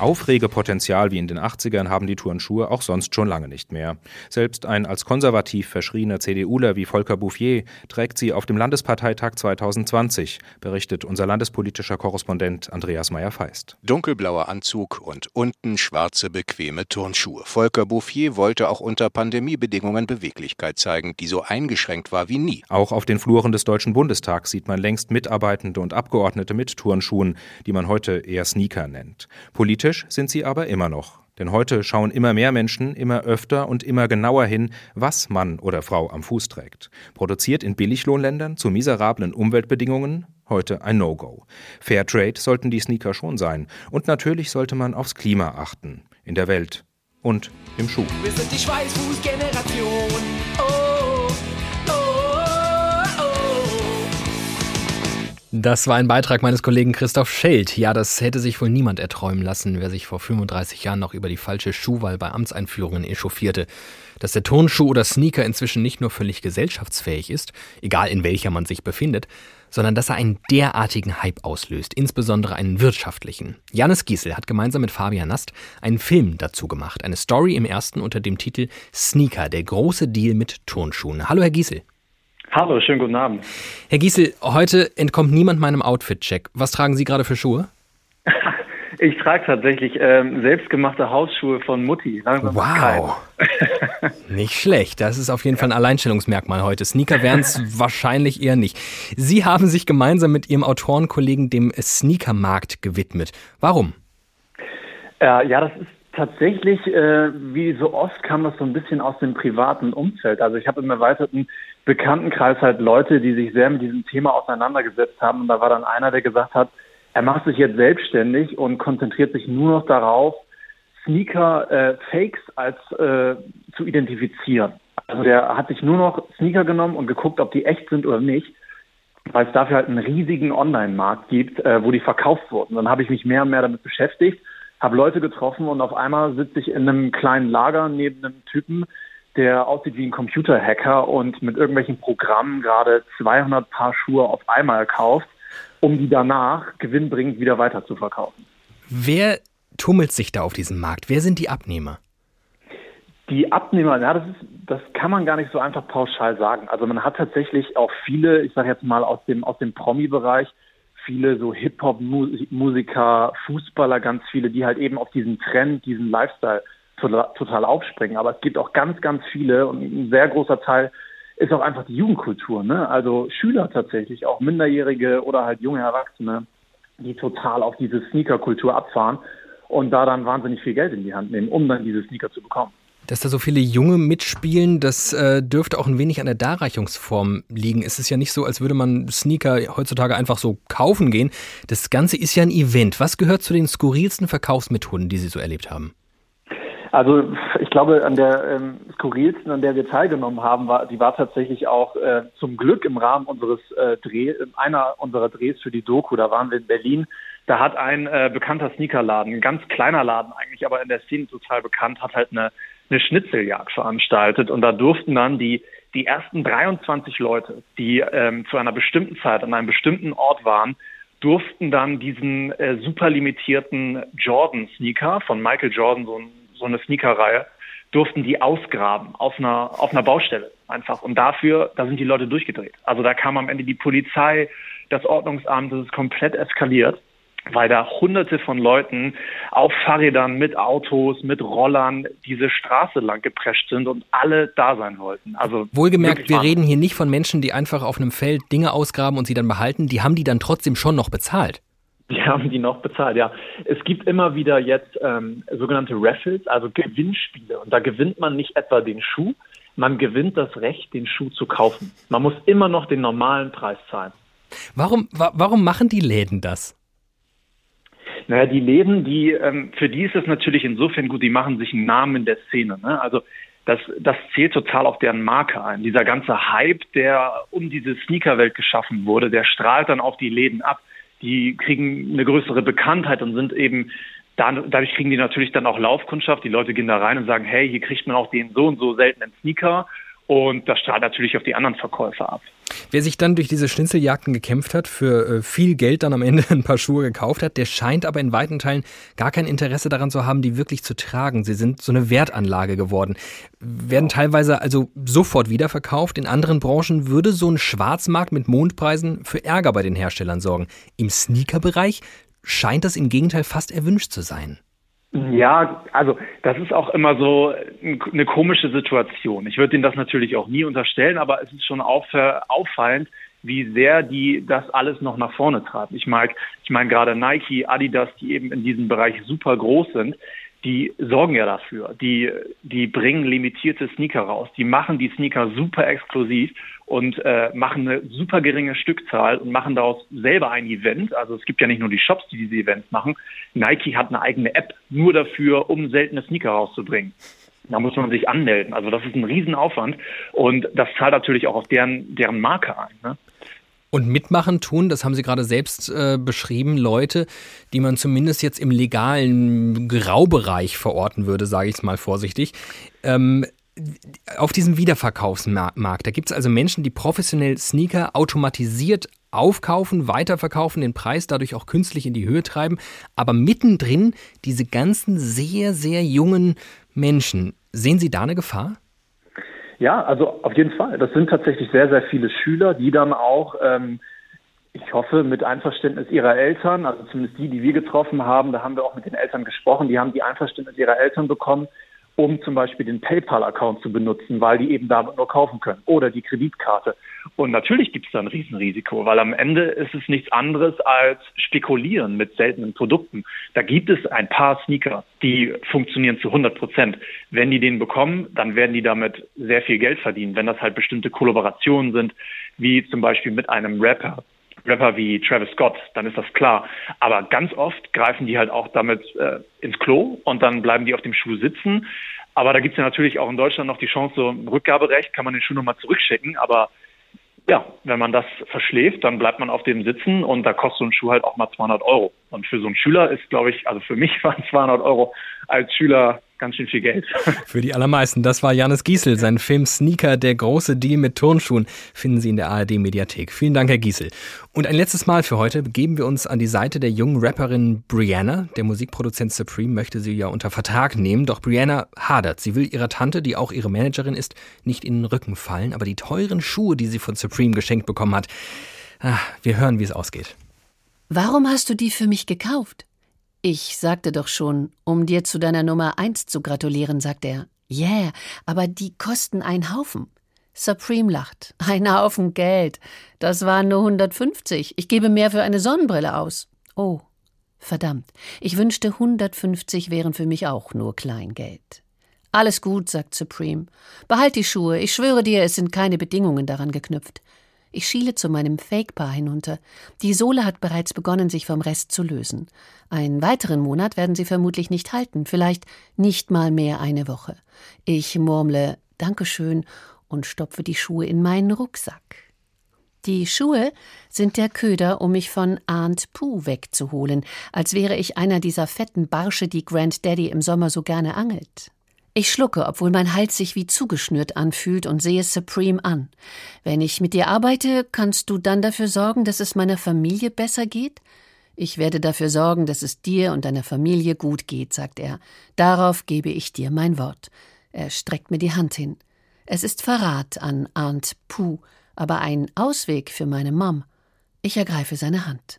Aufregepotenzial wie in den 80ern haben die Turnschuhe auch sonst schon lange nicht mehr. Selbst ein als konservativ verschrieener CDUler wie Volker Bouffier trägt sie auf dem Landesparteitag 2020, berichtet unser landespolitischer Korrespondent Andreas Meyer-Feist. Dunkelblauer Anzug und unten schwarze bequeme Turnschuhe. Volker Bouffier wollte auch unter Pandemiebedingungen Beweglichkeit zeigen, die so eingeschränkt war wie nie. Auch auf den Fluren des Deutschen Bundestags sieht man längst Mitarbeitende und Abgeordnete mit Turnschuhen, die man heute eher Sneaker nennt. Politisch sind sie aber immer noch. Denn heute schauen immer mehr Menschen immer öfter und immer genauer hin, was Mann oder Frau am Fuß trägt. Produziert in Billiglohnländern zu miserablen Umweltbedingungen? Heute ein No-Go. Fairtrade sollten die Sneaker schon sein. Und natürlich sollte man aufs Klima achten. In der Welt und im Schuh. Wir sind die Schweißfuß-Generation. Das war ein Beitrag meines Kollegen Christoph Schelt. Ja, das hätte sich wohl niemand erträumen lassen, wer sich vor 35 Jahren noch über die falsche Schuhwahl bei Amtseinführungen echauffierte. Dass der Turnschuh oder Sneaker inzwischen nicht nur völlig gesellschaftsfähig ist, egal in welcher man sich befindet, sondern dass er einen derartigen Hype auslöst, insbesondere einen wirtschaftlichen. Janis Giesel hat gemeinsam mit Fabian Nast einen Film dazu gemacht, eine Story im ersten unter dem Titel Sneaker, der große Deal mit Turnschuhen. Hallo Herr Giesel. Hallo, schönen guten Abend. Herr Giesel, heute entkommt niemand meinem Outfit-Check. Was tragen Sie gerade für Schuhe? Ich trage tatsächlich ähm, selbstgemachte Hausschuhe von Mutti. Wow. nicht schlecht. Das ist auf jeden Fall ein Alleinstellungsmerkmal heute. Sneaker wären es wahrscheinlich eher nicht. Sie haben sich gemeinsam mit Ihrem Autorenkollegen dem Sneakermarkt gewidmet. Warum? Äh, ja, das ist tatsächlich, äh, wie so oft, kam das so ein bisschen aus dem privaten Umfeld. Also ich habe im erweiterten Bekanntenkreis halt Leute, die sich sehr mit diesem Thema auseinandergesetzt haben. Und da war dann einer, der gesagt hat, er macht sich jetzt selbstständig und konzentriert sich nur noch darauf, Sneaker-Fakes äh, als äh, zu identifizieren. Also der hat sich nur noch Sneaker genommen und geguckt, ob die echt sind oder nicht, weil es dafür halt einen riesigen Online-Markt gibt, äh, wo die verkauft wurden. Dann habe ich mich mehr und mehr damit beschäftigt, habe Leute getroffen und auf einmal sitze ich in einem kleinen Lager neben einem Typen, der aussieht wie ein Computerhacker und mit irgendwelchen Programmen gerade 200 Paar Schuhe auf einmal kauft um die danach gewinnbringend wieder weiter zu verkaufen. Wer tummelt sich da auf diesem Markt? Wer sind die Abnehmer? Die Abnehmer, ja, das, ist, das kann man gar nicht so einfach pauschal sagen. Also man hat tatsächlich auch viele, ich sage jetzt mal aus dem, aus dem Promi-Bereich, viele so Hip-Hop-Musiker, Fußballer, ganz viele, die halt eben auf diesen Trend, diesen Lifestyle total aufspringen. Aber es gibt auch ganz, ganz viele und ein sehr großer Teil ist auch einfach die Jugendkultur. Ne? Also Schüler tatsächlich, auch Minderjährige oder halt junge Erwachsene, die total auf diese Sneaker-Kultur abfahren und da dann wahnsinnig viel Geld in die Hand nehmen, um dann diese Sneaker zu bekommen. Dass da so viele Junge mitspielen, das äh, dürfte auch ein wenig an der Darreichungsform liegen. Es ist ja nicht so, als würde man Sneaker heutzutage einfach so kaufen gehen. Das Ganze ist ja ein Event. Was gehört zu den skurrilsten Verkaufsmethoden, die Sie so erlebt haben? Also ich glaube, an der ähm, skurrilsten, an der wir teilgenommen haben, war, die war tatsächlich auch äh, zum Glück im Rahmen unseres äh, Dreh, einer unserer Drehs für die Doku. Da waren wir in Berlin. Da hat ein äh, bekannter Sneakerladen, ein ganz kleiner Laden eigentlich, aber in der Szene total bekannt, hat halt eine, eine Schnitzeljagd veranstaltet und da durften dann die die ersten 23 Leute, die ähm, zu einer bestimmten Zeit an einem bestimmten Ort waren, durften dann diesen äh, super limitierten Jordan Sneaker von Michael Jordan, so ein so eine Sneakerreihe, durften die ausgraben auf einer, auf einer Baustelle einfach. Und dafür, da sind die Leute durchgedreht. Also da kam am Ende die Polizei, das Ordnungsamt, das ist komplett eskaliert, weil da hunderte von Leuten auf Fahrrädern, mit Autos, mit Rollern diese Straße lang geprescht sind und alle da sein wollten. Also Wohlgemerkt, wir reden hier nicht von Menschen, die einfach auf einem Feld Dinge ausgraben und sie dann behalten. Die haben die dann trotzdem schon noch bezahlt. Die haben die noch bezahlt, ja. Es gibt immer wieder jetzt ähm, sogenannte Raffles, also Gewinnspiele. Und da gewinnt man nicht etwa den Schuh, man gewinnt das Recht, den Schuh zu kaufen. Man muss immer noch den normalen Preis zahlen. Warum, wa warum machen die Läden das? Naja, die Läden, die, ähm, für die ist es natürlich insofern gut, die machen sich einen Namen in der Szene. Ne? Also das, das zählt total auf deren Marke ein. Dieser ganze Hype, der um diese Sneakerwelt geschaffen wurde, der strahlt dann auf die Läden ab die kriegen eine größere Bekanntheit und sind eben dadurch kriegen die natürlich dann auch Laufkundschaft. Die Leute gehen da rein und sagen, hey, hier kriegt man auch den so und so seltenen Sneaker. Und das strahlt natürlich auf die anderen Verkäufer ab. Wer sich dann durch diese Schnitzeljagden gekämpft hat, für äh, viel Geld dann am Ende ein paar Schuhe gekauft hat, der scheint aber in weiten Teilen gar kein Interesse daran zu haben, die wirklich zu tragen. Sie sind so eine Wertanlage geworden, werden teilweise also sofort wiederverkauft. In anderen Branchen würde so ein Schwarzmarkt mit Mondpreisen für Ärger bei den Herstellern sorgen. Im Sneakerbereich scheint das im Gegenteil fast erwünscht zu sein. Ja, also das ist auch immer so eine komische Situation. Ich würde Ihnen das natürlich auch nie unterstellen, aber es ist schon auffallend, wie sehr die das alles noch nach vorne traten. Ich mag, ich meine gerade Nike, Adidas, die eben in diesem Bereich super groß sind, die sorgen ja dafür. Die, die bringen limitierte Sneaker raus. Die machen die Sneaker super exklusiv und äh, machen eine super geringe Stückzahl und machen daraus selber ein Event. Also es gibt ja nicht nur die Shops, die diese Events machen. Nike hat eine eigene App nur dafür, um seltene Sneaker rauszubringen. Da muss man sich anmelden. Also das ist ein Riesenaufwand und das zahlt natürlich auch auf deren, deren Marke ein. Ne? Und mitmachen tun, das haben Sie gerade selbst äh, beschrieben, Leute, die man zumindest jetzt im legalen Graubereich verorten würde, sage ich es mal vorsichtig. Ähm, auf diesem Wiederverkaufsmarkt, da gibt es also Menschen, die professionell Sneaker automatisiert aufkaufen, weiterverkaufen, den Preis dadurch auch künstlich in die Höhe treiben, aber mittendrin diese ganzen sehr, sehr jungen Menschen. Sehen Sie da eine Gefahr? Ja, also auf jeden Fall. Das sind tatsächlich sehr, sehr viele Schüler, die dann auch, ähm, ich hoffe, mit Einverständnis ihrer Eltern, also zumindest die, die wir getroffen haben, da haben wir auch mit den Eltern gesprochen, die haben die Einverständnis ihrer Eltern bekommen, um zum Beispiel den PayPal-Account zu benutzen, weil die eben damit nur kaufen können oder die Kreditkarte. Und natürlich gibt es da ein Riesenrisiko, weil am Ende ist es nichts anderes als spekulieren mit seltenen Produkten. Da gibt es ein paar Sneaker, die funktionieren zu 100 Prozent. Wenn die den bekommen, dann werden die damit sehr viel Geld verdienen. Wenn das halt bestimmte Kollaborationen sind, wie zum Beispiel mit einem Rapper, Rapper wie Travis Scott, dann ist das klar. Aber ganz oft greifen die halt auch damit äh, ins Klo und dann bleiben die auf dem Schuh sitzen. Aber da gibt es ja natürlich auch in Deutschland noch die Chance, so ein Rückgaberecht, kann man den Schuh nochmal zurückschicken. Aber ja, wenn man das verschläft, dann bleibt man auf dem sitzen und da kostet so ein Schuh halt auch mal 200 Euro. Und für so einen Schüler ist, glaube ich, also für mich waren 200 Euro als Schüler ganz schön viel Geld. Für die allermeisten. Das war Janis Giesel. Sein Film Sneaker, der große Deal mit Turnschuhen, finden Sie in der ARD-Mediathek. Vielen Dank, Herr Giesel. Und ein letztes Mal für heute begeben wir uns an die Seite der jungen Rapperin Brianna. Der Musikproduzent Supreme möchte sie ja unter Vertrag nehmen, doch Brianna hadert. Sie will ihrer Tante, die auch ihre Managerin ist, nicht in den Rücken fallen, aber die teuren Schuhe, die sie von Supreme geschenkt bekommen hat, ah, wir hören, wie es ausgeht. Warum hast du die für mich gekauft? Ich sagte doch schon, um dir zu deiner Nummer eins zu gratulieren, sagt er. Yeah, aber die kosten einen Haufen. Supreme lacht. Ein Haufen Geld. Das waren nur 150. Ich gebe mehr für eine Sonnenbrille aus. Oh, verdammt. Ich wünschte, 150 wären für mich auch nur Kleingeld. Alles gut, sagt Supreme. Behalt die Schuhe. Ich schwöre dir, es sind keine Bedingungen daran geknüpft. Ich schiele zu meinem Fake-Paar hinunter. Die Sohle hat bereits begonnen, sich vom Rest zu lösen. Einen weiteren Monat werden sie vermutlich nicht halten, vielleicht nicht mal mehr eine Woche. Ich murmle Dankeschön und stopfe die Schuhe in meinen Rucksack. Die Schuhe sind der Köder, um mich von Aunt Pooh wegzuholen, als wäre ich einer dieser fetten Barsche, die Grand Daddy im Sommer so gerne angelt. Ich schlucke, obwohl mein Hals sich wie zugeschnürt anfühlt und sehe Supreme an. Wenn ich mit dir arbeite, kannst du dann dafür sorgen, dass es meiner Familie besser geht? Ich werde dafür sorgen, dass es dir und deiner Familie gut geht, sagt er. Darauf gebe ich dir mein Wort. Er streckt mir die Hand hin. Es ist Verrat an Aunt Pooh, aber ein Ausweg für meine Mom. Ich ergreife seine Hand.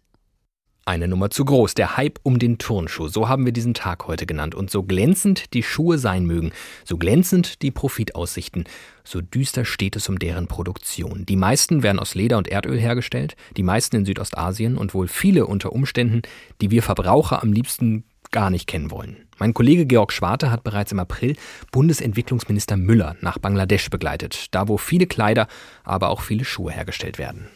Eine Nummer zu groß, der Hype um den Turnschuh, so haben wir diesen Tag heute genannt. Und so glänzend die Schuhe sein mögen, so glänzend die Profitaussichten, so düster steht es um deren Produktion. Die meisten werden aus Leder und Erdöl hergestellt, die meisten in Südostasien und wohl viele unter Umständen, die wir Verbraucher am liebsten gar nicht kennen wollen. Mein Kollege Georg Schwarte hat bereits im April Bundesentwicklungsminister Müller nach Bangladesch begleitet, da wo viele Kleider, aber auch viele Schuhe hergestellt werden.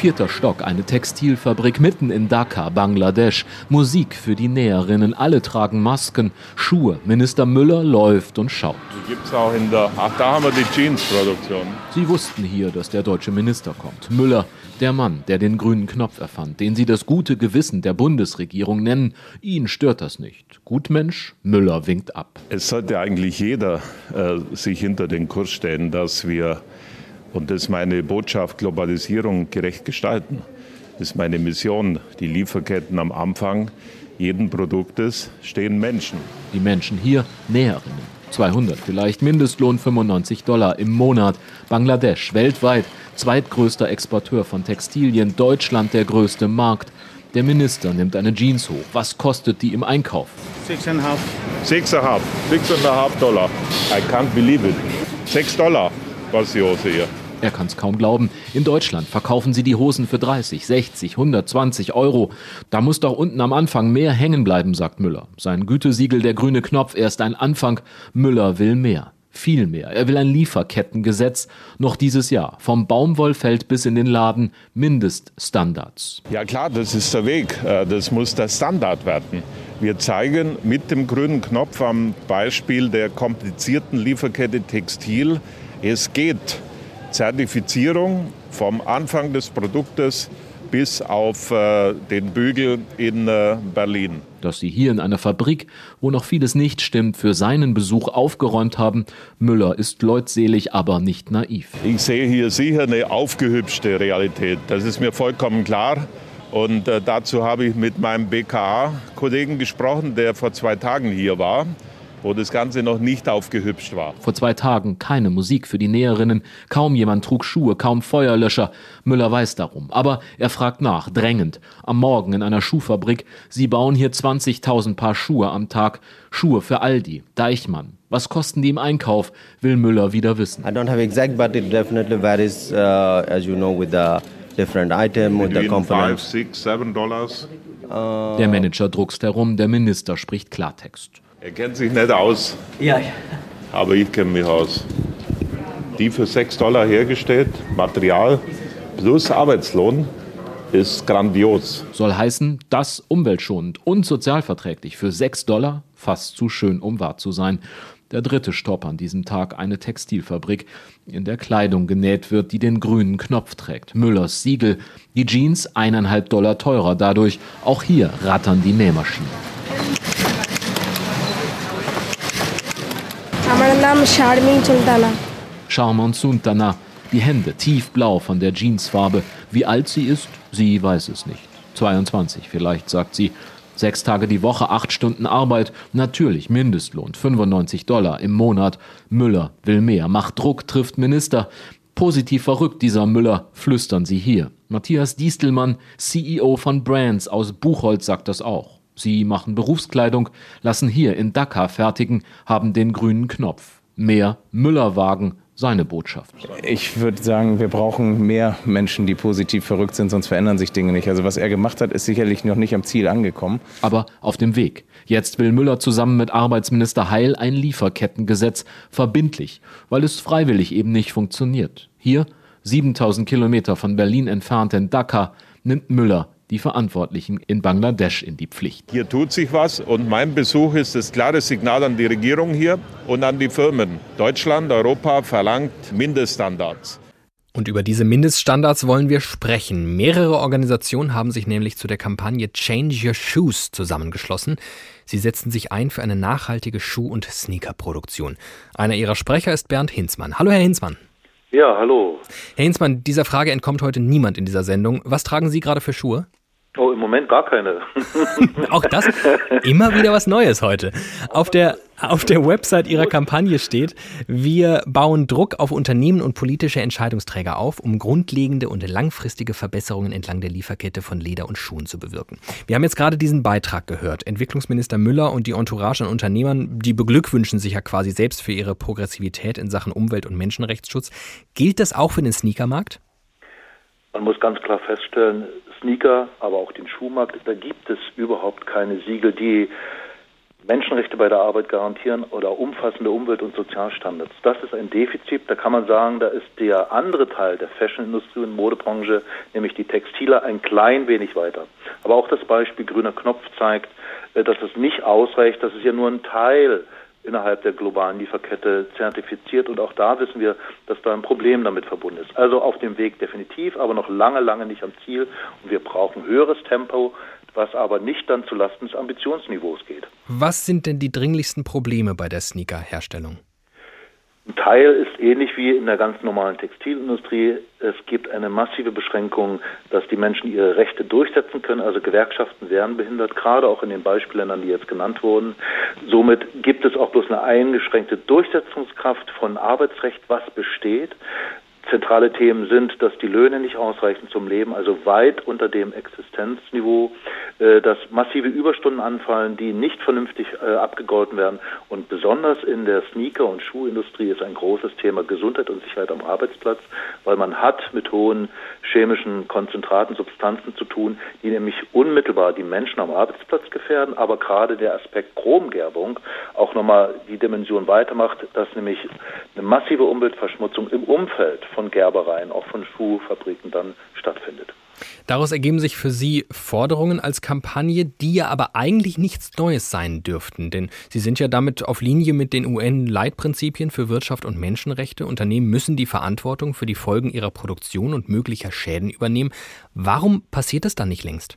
Vierter Stock, eine Textilfabrik mitten in Dhaka, Bangladesch. Musik für die Näherinnen, alle tragen Masken, Schuhe. Minister Müller läuft und schaut. Die gibt's auch in der, ach, da haben wir die Jeans-Produktion. Sie wussten hier, dass der deutsche Minister kommt. Müller, der Mann, der den grünen Knopf erfand, den Sie das gute Gewissen der Bundesregierung nennen, ihn stört das nicht. Gutmensch, Müller winkt ab. Es sollte eigentlich jeder äh, sich hinter den Kurs stellen, dass wir und das ist meine Botschaft, Globalisierung gerecht gestalten. Das ist meine Mission, die Lieferketten am Anfang jeden Produktes stehen Menschen. Die Menschen hier Näherinnen. 200 vielleicht, Mindestlohn 95 Dollar im Monat. Bangladesch weltweit zweitgrößter Exporteur von Textilien, Deutschland der größte Markt. Der Minister nimmt eine Jeans hoch. Was kostet die im Einkauf? Six and a half. Six and a half. Six and a half Dollar. I can't believe it. Sechs Dollar, was die Hose hier. Er kann es kaum glauben. In Deutschland verkaufen sie die Hosen für 30, 60, 120 Euro. Da muss doch unten am Anfang mehr hängen bleiben, sagt Müller. Sein Gütesiegel, der grüne Knopf, erst ein Anfang. Müller will mehr. Viel mehr. Er will ein Lieferkettengesetz noch dieses Jahr. Vom Baumwollfeld bis in den Laden Mindeststandards. Ja klar, das ist der Weg. Äh, das muss der Standard werden. Wir zeigen mit dem grünen Knopf am Beispiel der komplizierten Lieferkette Textil, es geht. Zertifizierung vom Anfang des Produktes bis auf äh, den Bügel in äh, Berlin. Dass sie hier in einer Fabrik, wo noch vieles nicht stimmt, für seinen Besuch aufgeräumt haben, Müller ist leutselig, aber nicht naiv. Ich sehe hier sicher eine aufgehübschte Realität. Das ist mir vollkommen klar. Und äh, dazu habe ich mit meinem BKA-Kollegen gesprochen, der vor zwei Tagen hier war wo das Ganze noch nicht aufgehübscht war. Vor zwei Tagen keine Musik für die Näherinnen, kaum jemand trug Schuhe, kaum Feuerlöscher. Müller weiß darum. Aber er fragt nach, drängend. Am Morgen in einer Schuhfabrik. Sie bauen hier 20.000 Paar Schuhe am Tag. Schuhe für Aldi, Deichmann. Was kosten die im Einkauf, will Müller wieder wissen. I don't have exact, but it definitely varies, uh, as you know, with the different item, with the components. Five, six, seven dollars. Der Manager druckst herum, der Minister spricht Klartext. Er kennt sich nicht aus. Ja. Aber ich kenne mich aus. Die für 6 Dollar hergestellt, Material plus Arbeitslohn, ist grandios. Soll heißen, das umweltschonend und sozialverträglich für 6 Dollar, fast zu schön, um wahr zu sein. Der dritte Stopp an diesem Tag eine Textilfabrik, in der Kleidung genäht wird, die den grünen Knopf trägt. Müllers Siegel, die Jeans eineinhalb Dollar teurer dadurch. Auch hier rattern die Nähmaschinen. আমার নাম শারমিন Sultana Charmant Suntana, die Hände tiefblau von der Jeansfarbe. Wie alt sie ist, sie weiß es nicht. 22 vielleicht, sagt sie. Sechs Tage die Woche, acht Stunden Arbeit, natürlich Mindestlohn, 95 Dollar im Monat. Müller will mehr, macht Druck, trifft Minister. Positiv verrückt dieser Müller, flüstern sie hier. Matthias Diestelmann, CEO von Brands aus Buchholz, sagt das auch. Sie machen Berufskleidung, lassen hier in Dakar fertigen, haben den grünen Knopf. Mehr Müllerwagen, seine Botschaft. Ich würde sagen, wir brauchen mehr Menschen, die positiv verrückt sind, sonst verändern sich Dinge nicht. Also was er gemacht hat, ist sicherlich noch nicht am Ziel angekommen. Aber auf dem Weg. Jetzt will Müller zusammen mit Arbeitsminister Heil ein Lieferkettengesetz verbindlich, weil es freiwillig eben nicht funktioniert. Hier, 7000 Kilometer von Berlin entfernt in Dakar, nimmt Müller die Verantwortlichen in Bangladesch in die Pflicht. Hier tut sich was und mein Besuch ist das klare Signal an die Regierung hier und an die Firmen. Deutschland, Europa verlangt Mindeststandards. Und über diese Mindeststandards wollen wir sprechen. Mehrere Organisationen haben sich nämlich zu der Kampagne Change Your Shoes zusammengeschlossen. Sie setzen sich ein für eine nachhaltige Schuh- und Sneakerproduktion. Einer ihrer Sprecher ist Bernd Hinzmann. Hallo, Herr Hinzmann. Ja, hallo. Herr Hinzmann, dieser Frage entkommt heute niemand in dieser Sendung. Was tragen Sie gerade für Schuhe? Oh, im Moment gar keine. Auch das immer wieder was Neues heute. Auf der, auf der Website Ihrer Kampagne steht, wir bauen Druck auf Unternehmen und politische Entscheidungsträger auf, um grundlegende und langfristige Verbesserungen entlang der Lieferkette von Leder und Schuhen zu bewirken. Wir haben jetzt gerade diesen Beitrag gehört. Entwicklungsminister Müller und die Entourage an Unternehmern, die beglückwünschen sich ja quasi selbst für ihre Progressivität in Sachen Umwelt- und Menschenrechtsschutz. Gilt das auch für den Sneakermarkt? Man muss ganz klar feststellen, Sneaker, aber auch den Schuhmarkt, da gibt es überhaupt keine Siegel, die Menschenrechte bei der Arbeit garantieren oder umfassende Umwelt- und Sozialstandards. Das ist ein Defizit. Da kann man sagen, da ist der andere Teil der Fashionindustrie und Modebranche, nämlich die Textile, ein klein wenig weiter. Aber auch das Beispiel grüner Knopf zeigt, äh, dass es nicht ausreicht, dass es ja nur ein Teil innerhalb der globalen Lieferkette zertifiziert. Und auch da wissen wir, dass da ein Problem damit verbunden ist. Also auf dem Weg definitiv, aber noch lange, lange nicht am Ziel. Und wir brauchen höheres Tempo, was aber nicht dann zulasten des Ambitionsniveaus geht. Was sind denn die dringlichsten Probleme bei der Sneakerherstellung? Ein Teil ist ähnlich wie in der ganz normalen Textilindustrie. Es gibt eine massive Beschränkung, dass die Menschen ihre Rechte durchsetzen können. Also Gewerkschaften werden behindert, gerade auch in den Beispielländern, die jetzt genannt wurden. Somit gibt es auch bloß eine eingeschränkte Durchsetzungskraft von Arbeitsrecht, was besteht. Zentrale Themen sind, dass die Löhne nicht ausreichen zum Leben, also weit unter dem Existenzniveau, äh, dass massive Überstunden anfallen, die nicht vernünftig äh, abgegolten werden. Und besonders in der Sneaker- und Schuhindustrie ist ein großes Thema Gesundheit und Sicherheit am Arbeitsplatz, weil man hat mit hohen chemischen Konzentraten, Substanzen zu tun, die nämlich unmittelbar die Menschen am Arbeitsplatz gefährden, aber gerade der Aspekt Chromgerbung auch nochmal die Dimension weitermacht, dass nämlich eine massive Umweltverschmutzung im Umfeld von Gerbereien, auch von Schuhfabriken dann stattfindet. Daraus ergeben sich für Sie Forderungen als Kampagne, die ja aber eigentlich nichts Neues sein dürften, denn Sie sind ja damit auf Linie mit den UN-Leitprinzipien für Wirtschaft und Menschenrechte. Unternehmen müssen die Verantwortung für die Folgen ihrer Produktion und möglicher Schäden übernehmen. Warum passiert das dann nicht längst?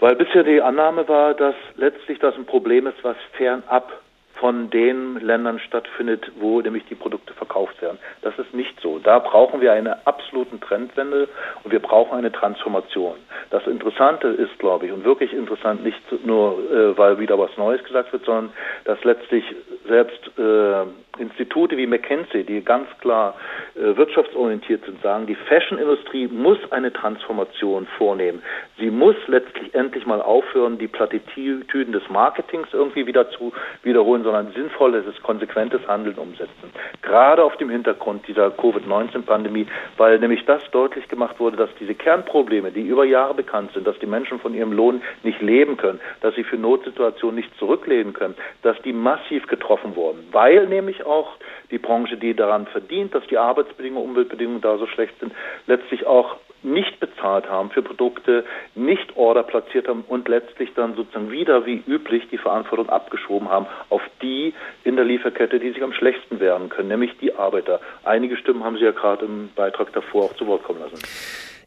Weil bisher die Annahme war, dass letztlich das ein Problem ist, was fernab von den Ländern stattfindet, wo nämlich die Produkte verkauft werden. Das ist nicht so. Da brauchen wir eine absoluten Trendwende und wir brauchen eine Transformation. Das Interessante ist, glaube ich, und wirklich interessant, nicht nur, äh, weil wieder was Neues gesagt wird, sondern dass letztlich selbst äh, Institute wie McKinsey, die ganz klar äh, wirtschaftsorientiert sind, sagen, die Fashion-Industrie muss eine Transformation vornehmen. Sie muss letztlich endlich mal aufhören, die Plattitüden des Marketings irgendwie wieder zu wiederholen, sondern sinnvolles, konsequentes Handeln umsetzen. Gerade auf dem Hintergrund dieser Covid-19-Pandemie, weil nämlich das deutlich gemacht wurde, dass diese Kernprobleme, die über Jahre bekannt sind, dass die Menschen von ihrem Lohn nicht leben können, dass sie für Notsituationen nicht zurückleben können, dass die massiv getroffen wurden, weil nämlich auch die Branche, die daran verdient, dass die Arbeitsbedingungen, Umweltbedingungen da so schlecht sind, letztlich auch nicht bezahlt haben für Produkte, nicht Order platziert haben und letztlich dann sozusagen wieder wie üblich die Verantwortung abgeschoben haben auf die in der Lieferkette, die sich am schlechtesten wehren können, nämlich die Arbeiter. Einige Stimmen haben Sie ja gerade im Beitrag davor auch zu Wort kommen lassen.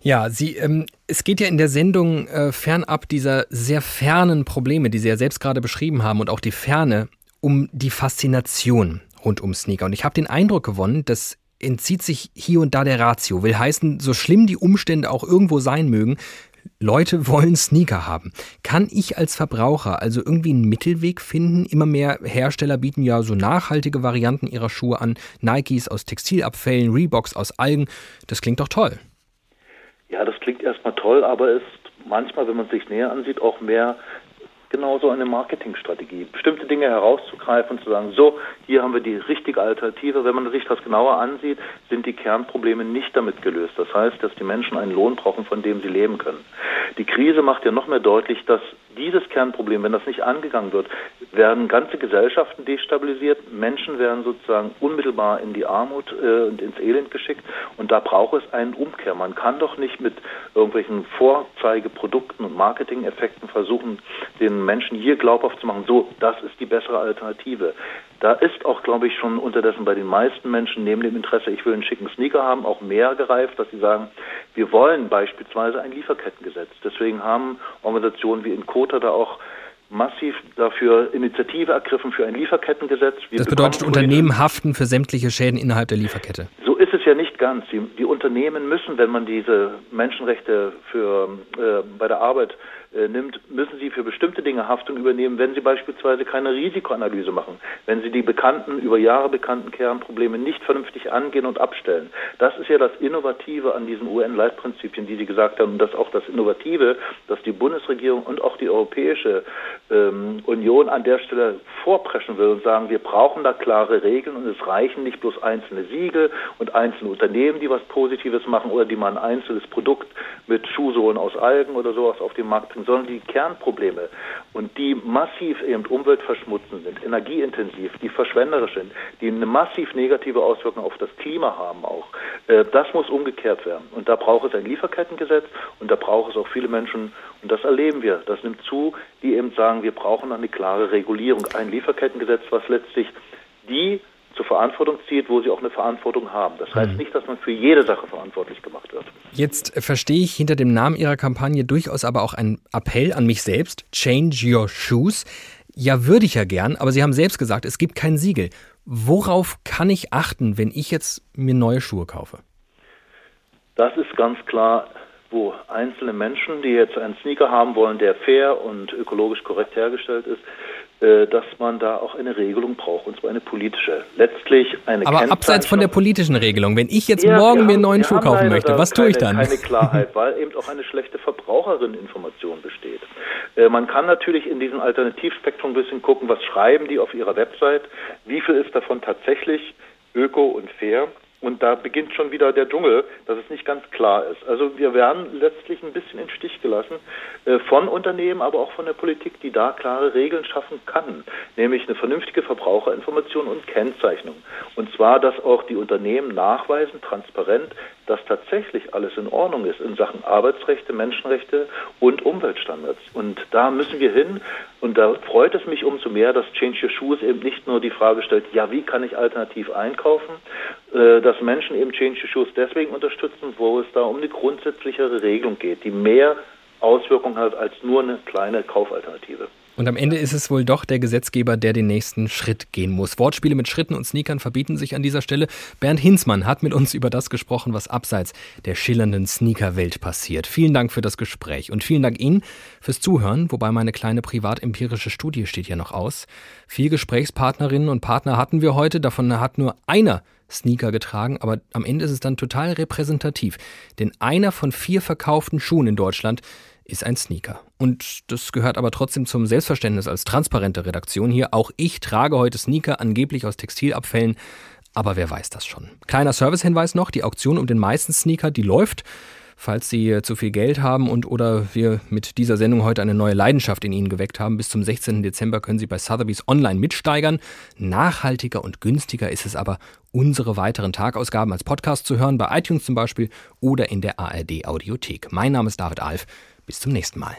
Ja, Sie, ähm, es geht ja in der Sendung äh, fernab dieser sehr fernen Probleme, die Sie ja selbst gerade beschrieben haben und auch die Ferne, um die Faszination rund um Sneaker. Und ich habe den Eindruck gewonnen, dass entzieht sich hier und da der Ratio. Will heißen, so schlimm die Umstände auch irgendwo sein mögen, Leute wollen Sneaker haben. Kann ich als Verbraucher also irgendwie einen Mittelweg finden? Immer mehr Hersteller bieten ja so nachhaltige Varianten ihrer Schuhe an. Nikes aus Textilabfällen, Reeboks aus Algen. Das klingt doch toll. Ja, das klingt erstmal toll, aber ist manchmal, wenn man sich näher ansieht, auch mehr genauso eine Marketingstrategie, bestimmte Dinge herauszugreifen und zu sagen, so, hier haben wir die richtige Alternative. Wenn man sich das genauer ansieht, sind die Kernprobleme nicht damit gelöst. Das heißt, dass die Menschen einen Lohn brauchen, von dem sie leben können. Die Krise macht ja noch mehr deutlich, dass dieses Kernproblem, wenn das nicht angegangen wird, werden ganze Gesellschaften destabilisiert, Menschen werden sozusagen unmittelbar in die Armut äh, und ins Elend geschickt und da braucht es einen Umkehr. Man kann doch nicht mit irgendwelchen Vorzeigeprodukten und Marketing-Effekten versuchen, den Menschen hier glaubhaft zu machen, so, das ist die bessere Alternative. Da ist auch, glaube ich, schon unterdessen bei den meisten Menschen neben dem Interesse, ich will einen schicken Sneaker haben, auch mehr gereift, dass sie sagen, wir wollen beispielsweise ein Lieferkettengesetz. Deswegen haben Organisationen wie Inkota da auch massiv dafür Initiative ergriffen für ein Lieferkettengesetz. Wir das bedeutet, Unternehmen haften für sämtliche Schäden innerhalb der Lieferkette. So ist es ja nicht ganz. Die, die Unternehmen müssen, wenn man diese Menschenrechte für, äh, bei der Arbeit nimmt, müssen sie für bestimmte Dinge Haftung übernehmen, wenn sie beispielsweise keine Risikoanalyse machen, wenn sie die bekannten, über Jahre bekannten Kernprobleme nicht vernünftig angehen und abstellen. Das ist ja das Innovative an diesen UN-Leitprinzipien, die Sie gesagt haben, und das auch das Innovative, dass die Bundesregierung und auch die Europäische ähm, Union an der Stelle vorpreschen will und sagen, wir brauchen da klare Regeln und es reichen nicht bloß einzelne Siegel und einzelne Unternehmen, die was Positives machen oder die mal ein einzelnes Produkt mit Schuhsohlen aus Algen oder sowas auf den Markt bringen lösen, sondern die Kernprobleme und die massiv eben umweltverschmutzend sind, energieintensiv, die verschwenderisch sind, die eine massiv negative Auswirkung auf das Klima haben auch. Äh, das muss umgekehrt werden. Und da braucht es ein Lieferkettengesetz und da braucht es auch viele Menschen, und das erleben wir, das nimmt zu, die eben sagen, wir brauchen eine klare Regulierung, ein Lieferkettengesetz, was letztlich die zur Verantwortung zieht, wo sie auch eine Verantwortung haben. Das heißt mhm. nicht, dass man für jede Sache verantwortlich gemacht wird. Jetzt verstehe ich hinter dem Namen Ihrer Kampagne durchaus aber auch einen Appell an mich selbst, Change Your Shoes. Ja, würde ich ja gern, aber Sie haben selbst gesagt, es gibt kein Siegel. Worauf kann ich achten, wenn ich jetzt mir neue Schuhe kaufe? Das ist ganz klar, wo einzelne Menschen, die jetzt einen Sneaker haben wollen, der fair und ökologisch korrekt hergestellt ist, äh, dass man da auch eine Regelung braucht, und zwar eine politische. Letztlich eine Aber abseits von der politischen Regelung, wenn ich jetzt ja, morgen haben, mir einen neuen Schuh kaufen möchte, was keine, tue ich dann? Keine Klarheit, weil eben auch eine schlechte Verbraucherinneninformation besteht. Äh, man kann natürlich in diesem Alternativspektrum ein bisschen gucken, was schreiben die auf ihrer Website, wie viel ist davon tatsächlich öko und fair und da beginnt schon wieder der Dschungel, dass es nicht ganz klar ist. Also wir werden letztlich ein bisschen in Stich gelassen äh, von Unternehmen, aber auch von der Politik, die da klare Regeln schaffen kann, nämlich eine vernünftige Verbraucherinformation und Kennzeichnung. Und zwar, dass auch die Unternehmen nachweisen, transparent, dass tatsächlich alles in Ordnung ist in Sachen Arbeitsrechte, Menschenrechte und Umweltstandards. Und da müssen wir hin. Und da freut es mich umso mehr, dass Change Your Shoes eben nicht nur die Frage stellt, ja, wie kann ich alternativ einkaufen, äh, dass Menschen eben Change Your Shoes deswegen unterstützen, wo es da um eine grundsätzlichere Regelung geht, die mehr Auswirkungen hat als nur eine kleine Kaufalternative. Und am Ende ist es wohl doch der Gesetzgeber, der den nächsten Schritt gehen muss. Wortspiele mit Schritten und Sneakern verbieten sich an dieser Stelle. Bernd Hinzmann hat mit uns über das gesprochen, was abseits der schillernden Sneakerwelt passiert. Vielen Dank für das Gespräch und vielen Dank Ihnen fürs Zuhören, wobei meine kleine privatempirische Studie steht ja noch aus. Vier Gesprächspartnerinnen und Partner hatten wir heute, davon hat nur einer Sneaker getragen, aber am Ende ist es dann total repräsentativ. Denn einer von vier verkauften Schuhen in Deutschland ist ein Sneaker. Und das gehört aber trotzdem zum Selbstverständnis als transparente Redaktion hier. Auch ich trage heute Sneaker angeblich aus Textilabfällen, aber wer weiß das schon. Kleiner Servicehinweis noch, die Auktion um den meisten Sneaker, die läuft. Falls Sie zu viel Geld haben und oder wir mit dieser Sendung heute eine neue Leidenschaft in Ihnen geweckt haben, bis zum 16. Dezember können Sie bei Sotheby's online mitsteigern. Nachhaltiger und günstiger ist es aber, unsere weiteren Tagausgaben als Podcast zu hören, bei iTunes zum Beispiel oder in der ARD Audiothek. Mein Name ist David Alf. Bis zum nächsten Mal.